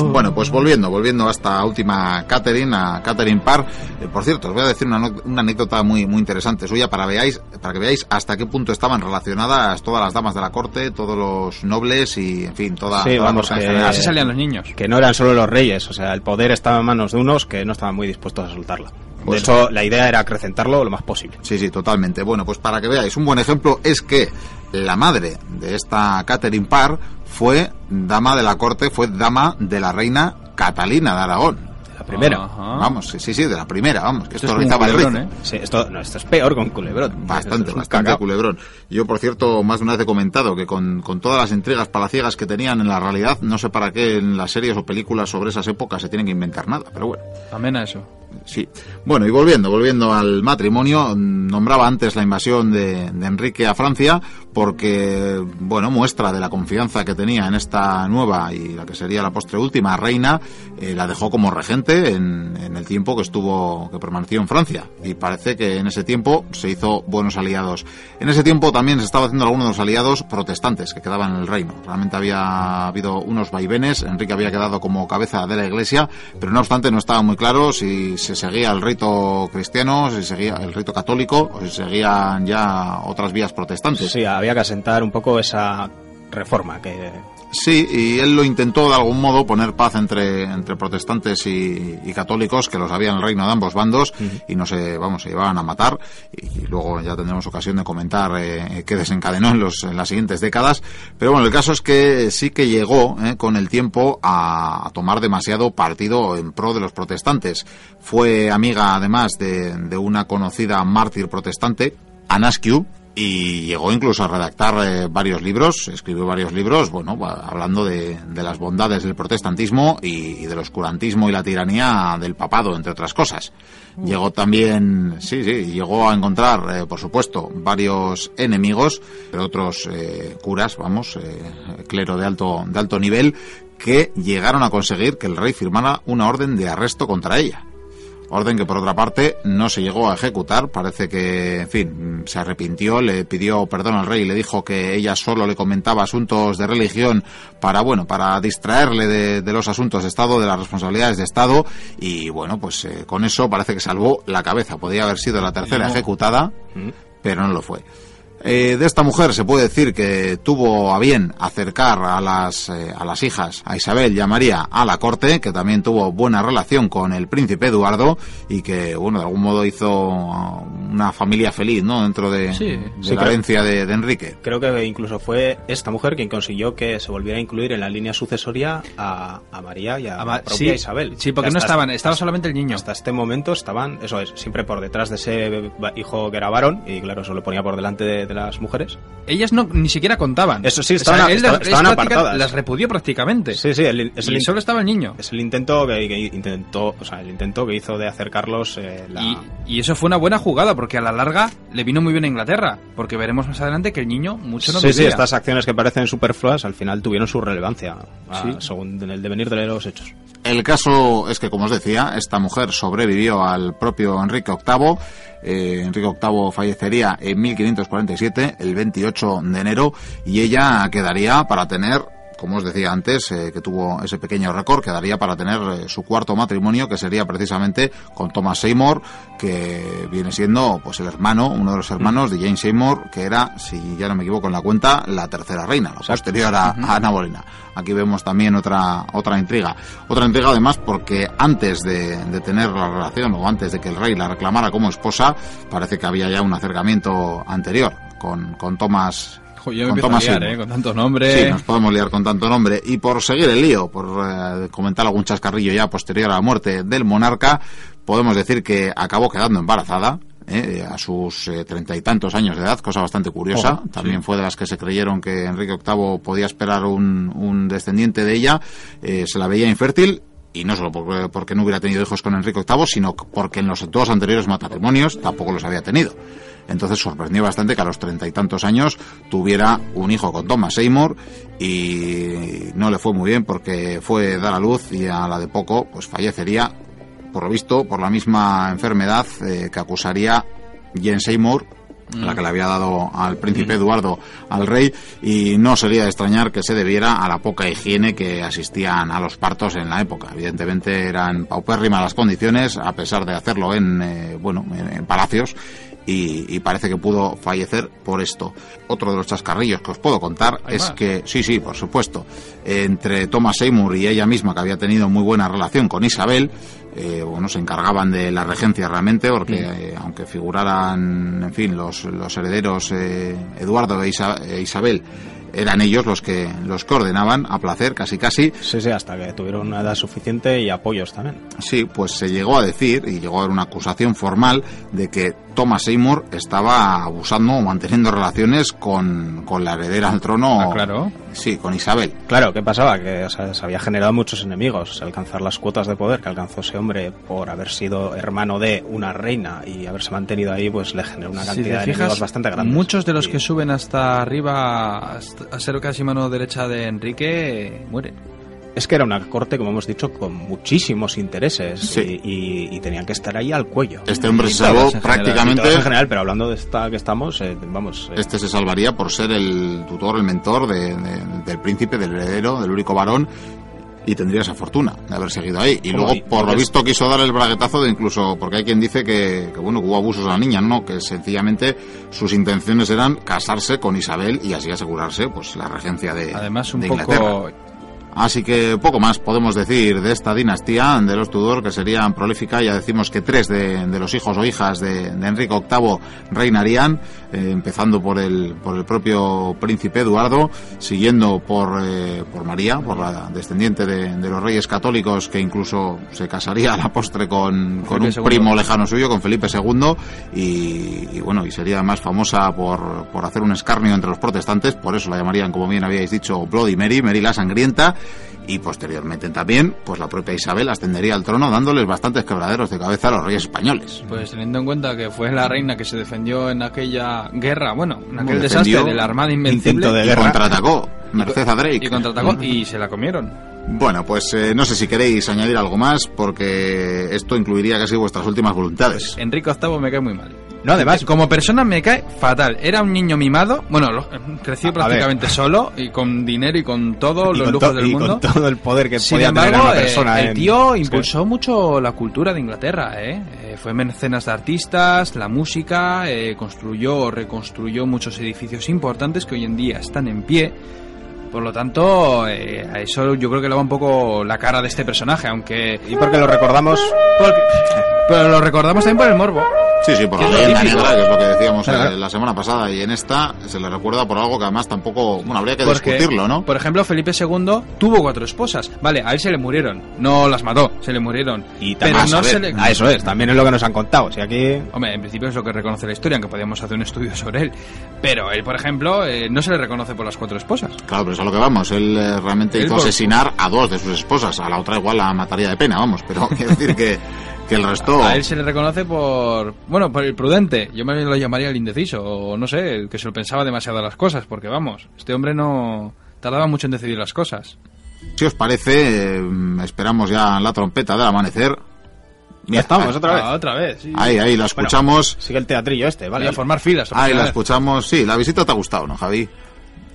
Bueno, pues volviendo, volviendo a esta última Catherine, a Catherine Parr. eh, por cierto, os voy a decir una, anécdota muy, muy interesante suya para, veáis, para que veáis hasta qué punto estaban relacionadas todas las damas de la corte, todos los nobles y, en fin, toda, Sí, toda la vamos, en que- general. Así salían los niños. que no eran solo los reyes, o sea, el poder estaba en manos de unos que no estaban muy dispuestos a soltarlo. Pues- de hecho, la idea era acrecentarlo lo más posible. Sí, sí, totalmente. Bueno, pues para que veáis, un buen ejemplo es que la madre de esta Catherine Parr fue dama de la corte, fue dama de la reina Catalina de Aragón. Primera. Ajá. Vamos, sí, sí, sí, de la primera, vamos, que Esto esto, es como rizaba el culebrón. ¿eh? Sí, esto, no, esto es peor con Culebrón. Bastante, es bastante cacao. culebrón. Yo, por cierto, más de una vez he comentado que con, con todas las intrigas palaciegas que tenían en la realidad, no sé para qué en las series o películas sobre esas épocas se tienen que inventar nada, pero bueno. Amén a eso. Sí. Bueno, y volviendo, volviendo al matrimonio, nombraba antes la invasión de, de Enrique a Francia porque, bueno, muestra de la confianza que tenía en esta nueva y la que sería la postre última reina, eh, la dejó como regente en, en el tiempo que estuvo, que permaneció en Francia. Y parece que en ese tiempo se hizo buenos aliados. En ese tiempo también se estaba haciendo algunos de los aliados protestantes que quedaban en el reino. Realmente había habido unos vaivenes, Enrique había quedado como cabeza de la iglesia, pero no obstante no estaba muy claro si se seguía el rito cristiano, si seguía el rito católico o si seguían ya otras vías protestantes. Sí, había que asentar un poco esa reforma que Sí, y él lo intentó de algún modo poner paz entre, entre protestantes y, y católicos, que los había en el reino de ambos bandos, y no se, vamos, se llevaban a matar, y, luego ya tendremos ocasión de comentar eh, qué desencadenó en, los, en las siguientes décadas. Pero bueno, el caso es que sí que llegó eh, con el tiempo a, a tomar demasiado partido en pro de los protestantes. Fue amiga además de, de una conocida mártir protestante, Anaskew, y llegó incluso a redactar eh, varios libros, escribió varios libros, bueno, hablando de, de las bondades del protestantismo y, y del oscurantismo y la tiranía del papado, entre otras cosas. Llegó también, sí, sí, llegó a encontrar, eh, por supuesto, varios enemigos, pero otros eh, curas, vamos, eh, clero de alto, de alto nivel, que llegaron a conseguir que el rey firmara una orden de arresto contra ella. Orden que por otra parte no se llegó a ejecutar. Parece que, en fin, se arrepintió, le pidió perdón al rey y le dijo que ella solo le comentaba asuntos de religión para, bueno, para distraerle de, de los asuntos de Estado, de las responsabilidades de Estado. Y bueno, pues eh, con eso parece que salvó la cabeza. Podía haber sido la tercera ejecutada, pero no lo fue. Eh, de esta mujer se puede decir que tuvo a bien acercar a las, eh, a las hijas, a Isabel y a María, a la corte, que también tuvo buena relación con el príncipe Eduardo y que, bueno, de algún modo hizo una familia feliz, ¿no? Dentro de, Sí, de sí, la creo- herencia de, de Enrique. creo que incluso fue esta mujer quien consiguió que se volviera a incluir en la línea sucesoria a, a María y a, la propia sí, Isabel. sí, porque Que no estaban, estaba solamente el niño. Hasta este momento estaban, eso es, siempre por detrás de ese hijo que era varón, y claro, eso lo ponía por delante de, de las mujeres. Ellas no ni siquiera contaban. Eso sí, O sea, estaban- apartadas. Las repudió prácticamente. Sí, sí, el- es, el, y solo estaba el niño. es el intento que, que intentó, o sea, el intento que hizo de acercarlos eh, la... Y, y eso fue una buena jugada, porque a la larga le vino muy bien a Inglaterra. Porque veremos más adelante que el niño mucho no sí, sí, estas acciones que parecen superfluas al final tuvieron su relevancia, Sí. según el devenir de los hechos. El caso es que, como os decía, esta mujer sobrevivió al propio Enrique VIII. Eh, Enrique VIII fallecería en 1547, el 28 de enero, y ella quedaría para tener, como os decía antes, eh, que tuvo ese pequeño récord, quedaría para tener eh, su cuarto matrimonio, que sería precisamente con Thomas Seymour, que viene siendo pues el hermano, uno de los hermanos de Jane Seymour, que era, si ya no me equivoco en la cuenta, la tercera reina, la posterior a, a Ana Bolena. Aquí vemos también otra otra intriga. Otra intriga además porque antes de, de tener la relación o antes de que el rey la reclamara como esposa, parece que había ya un acercamiento anterior con, con Thomas Jo, yo me con empiezo a Thomas liar, Seymour. ¿eh? Con tantos nombres. Sí, nos podemos liar con tanto nombre. Y por seguir el lío, por eh, comentar algún chascarrillo ya posterior a la muerte del monarca, podemos decir que acabó quedando embarazada. eh, a sus eh, treinta y tantos años de edad, cosa bastante curiosa. También fue de las que se creyeron que Enrique VIII podía esperar un, un descendiente de ella. Eh, se la veía infértil y no solo porque, porque no hubiera tenido hijos con Enrique VIII, sino porque en los dos anteriores matrimonios tampoco los había tenido. Entonces sorprendió bastante que a los treinta y tantos años tuviera un hijo con Thomas Seymour y no le fue muy bien porque fue dar a luz y a la de poco pues fallecería, por lo visto, por la misma enfermedad eh, que acusaría Jane Seymour la que le había dado al príncipe Eduardo al rey y no sería de extrañar que se debiera a la poca higiene que asistían a los partos en la época. Evidentemente eran paupérrimas las condiciones a pesar de hacerlo en eh, bueno en, palacios y, y, parece que pudo fallecer por esto. Otro de los chascarrillos que os puedo contar es que, sí, sí, por supuesto, entre Thomas Seymour y ella misma, que había tenido muy buena relación con Isabel, eh, bueno, se encargaban de la regencia realmente, porque eh, aunque figuraran, en fin, los, los herederos eh, Eduardo e, e, Isabel, eran ellos los que los que ordenaban a placer, casi casi. Sí, sí, hasta que tuvieron una edad suficiente y apoyos también. Sí, pues se llegó a decir, y llegó a haber una acusación formal, de que Thomas Seymour estaba abusando o manteniendo relaciones con, con la heredera al trono. Ah, claro. Sí, con Isabel. Claro, ¿qué pasaba? Que o sea, se había generado muchos enemigos. Alcanzar las cuotas de poder que alcanzó ese hombre por haber sido hermano de una reina y haberse mantenido ahí, pues le generó una cantidad si de enemigos bastante grande. Muchos de los que suben hasta arriba a ser casi mano derecha de Enrique mueren es que era una corte, como hemos dicho, con muchísimos intereses sí. y, y, y, tenían que estar ahí al cuello. Este hombre se salvó prácticamente. En general, pero hablando de esta que estamos, eh, vamos. Eh. Este se salvaría por ser el tutor, el mentor de, de, del príncipe, del heredero, del único varón. Y tendría esa fortuna de haber seguido ahí. Y luego, por lo visto, quiso dar el braguetazo de incluso, porque hay quien dice que, que bueno, que hubo abusos a la niña, no, que sencillamente sus intenciones eran casarse con Isabel y así asegurarse, pues, la regencia de. Además, un de poco Así que poco más podemos decir de esta dinastía de los Tudor, que serían prolífica. Ya decimos que tres de, de los hijos o hijas de, de Enrique VIII reinarían, eh, empezando por el, por el propio príncipe Eduardo, siguiendo por, eh, por María, por la descendiente de, de, los reyes católicos, que incluso se casaría a la postre con, con un primo lejano suyo, con Felipe II, y, y, bueno, y sería más famosa por, por hacer un escarnio entre los protestantes, por eso la llamarían, como bien habíais dicho, Bloody Mary, Mary la sangrienta, y posteriormente también, pues la propia Isabel ascendería al trono dándoles bastantes quebraderos de cabeza a los reyes españoles. Pues teniendo en cuenta que fue la reina que se defendió en aquella guerra, bueno, en aquel desastre de la Armada Invencible de guerra. y contraatacó, Merced a Drake. Y contraatacó y se la comieron. Bueno, pues eh, no sé si queréis añadir algo más, porque esto incluiría casi vuestras últimas voluntades. Pues Enrique VIII me cae muy mal. No, además, como persona me cae fatal. Era un niño mimado, bueno, lo, creció prácticamente solo y con dinero y con todos los lujos del y mundo. con todo el poder que Sin podía embargo, tener una eh, persona. el en- tío Sí. impulsó mucho la cultura de Inglaterra, ¿eh? Eh, Fue mecenas de artistas, la música, eh, construyó o reconstruyó muchos edificios importantes que hoy en día están en pie. Por lo tanto, eh, a eso yo creo que le va un poco la cara de este personaje, aunque... Y porque lo recordamos. porque- pero lo recordamos también por el morbo. Sí, sí, por la Que es lo leyenda negra, que es lo que decíamos Claro. eh, la semana pasada, y en esta se le recuerda por algo que además tampoco, bueno, habría que Porque, discutirlo, ¿no? Por ejemplo, Felipe II tuvo cuatro esposas. Vale, a él se le murieron. No las mató, se le murieron. Y pero no a ver, se le... Ah, eso es, también es lo que nos han contado. Si aquí. Hombre, en principio es lo que reconoce la historia, aunque podríamos hacer un estudio sobre él. Pero él, por ejemplo, eh, no se le reconoce por las cuatro esposas. Claro, pero es a lo que vamos. Él eh, realmente hizo por- asesinar a dos de sus esposas. A la otra igual la mataría de pena, vamos. Pero (laughs) quiero decir que, que el resto... A él se le reconoce por... Bueno, por el prudente. Yo me lo llamaría el indeciso. O no sé, el que se lo pensaba demasiado las cosas. Porque, vamos, este hombre no... Tardaba mucho en decidir las cosas. Si os parece, eh, esperamos ya la trompeta del amanecer. Ya estamos, otra vez. Ah, otra vez, sí. Ahí, ahí, la escuchamos. Sigue el teatrillo este, Vale, a formar filas. Ahí la vez. escuchamos. Sí, la visita te ha gustado, ¿no, Javi?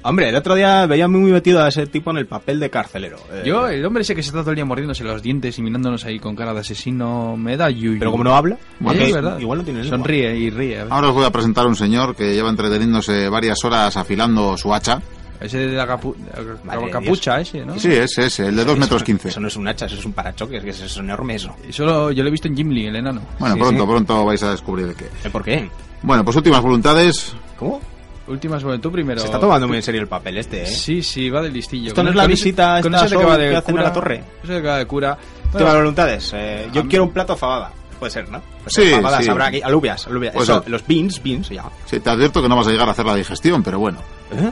Hombre, el otro día veía muy metido a ese tipo en el papel de carcelero. Eh, Yo, el hombre ese que se está todo el día mordiéndose los dientes y mirándonos ahí con cara de asesino, me da yuyu. Pero como no habla, Bueno, porque es verdad. igual no tiene lengua. Sonríe y ríe. a ver. Ahora os voy a presentar a un señor que lleva entreteniéndose varias horas afilando su hacha. Ese de la, capu- la Madre de capucha, ese, ¿no? Sí, ese, ese, el de 2 metros Eso- 15. Eso no es un hacha, eso es un parachoques, que eso es enorme eso. Y Solo yo lo he visto en Gimli, el enano. Bueno, Sí, pronto, sí. pronto vais a descubrir el qué. ¿Eh, ¿Por qué? Bueno, pues últimas voluntades. ¿Cómo? Últimas, bueno, tú primero. Se está tomando muy en serio el papel este, ¿eh? Sí, sí, va del listillo. Esto Con- no es la con visita con esta ese de que va de que a cura, la torre. Eso de que va de cura. Bueno, voluntades. eh, yo quiero un plato fabada. Puede ser, ¿no? Pues Sí, fabadas sí. habrá aquí. Alubias, alubias. Pues Eso, los beans, beans, ya. Sí, te advierto que no vas a llegar a hacer la digestión, pero bueno. ¿Eh?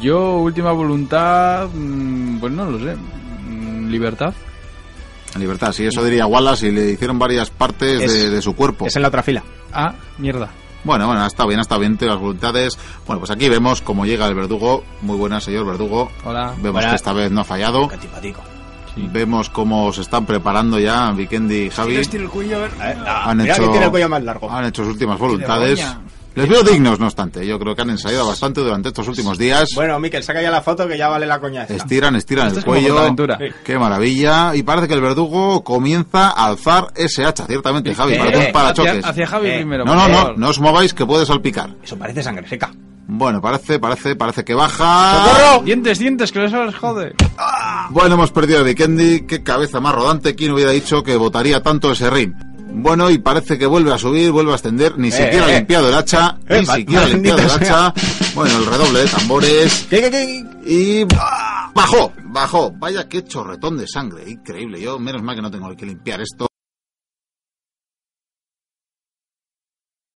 Yo, última voluntad, mm, pues no lo sé. Mm, Libertad. Libertad, sí, eso diría Wallace y le hicieron varias partes Es- de, de su cuerpo. Es en la otra fila. Ah, mierda. Bueno, bueno, ha estado bien, ha estado bien, todas las voluntades. Bueno, pues aquí vemos cómo llega el verdugo. Muy buena, señor verdugo. Hola. Vemos Buenas. que esta vez no ha fallado. Qué antipático. Vemos cómo se están preparando ya Vikendi y Javi. el cuello, a ver. A ver, ah, Han mira hecho, que tiene el cuello más largo. han hecho sus últimas voluntades. Les veo dignos, no obstante. Yo creo que han ensayado bastante durante estos últimos días. Bueno, Miquel, saca ya la foto que ya vale la coña esta. Estiran, estiran Esto el cuello. Qué maravilla. Y parece que el verdugo comienza a alzar ese hacha, ciertamente, Javi. Parece un eh, parachoques. Hacia, hacia Javi Eh, primero. No, no, no, no os mováis que puede salpicar. Eso parece sangre seca. Bueno, parece, parece, parece que baja. ¡Socorro! Dientes, dientes, que eso les jode. Bueno, hemos perdido a Vikendi. Qué cabeza más rodante. ¿Quién hubiera dicho que votaría tanto ese ring? Bueno, y parece que vuelve a subir, vuelve a ascender. Ni siquiera eh. ha limpiado el hacha. (laughs) Eh, ni siquiera ha limpiado el hacha. Bueno, el redoble de tambores. ¿Qué, qué, qué? Y bajó, bajó. Vaya qué chorretón de sangre. Increíble. Yo, menos mal que no tengo que limpiar esto.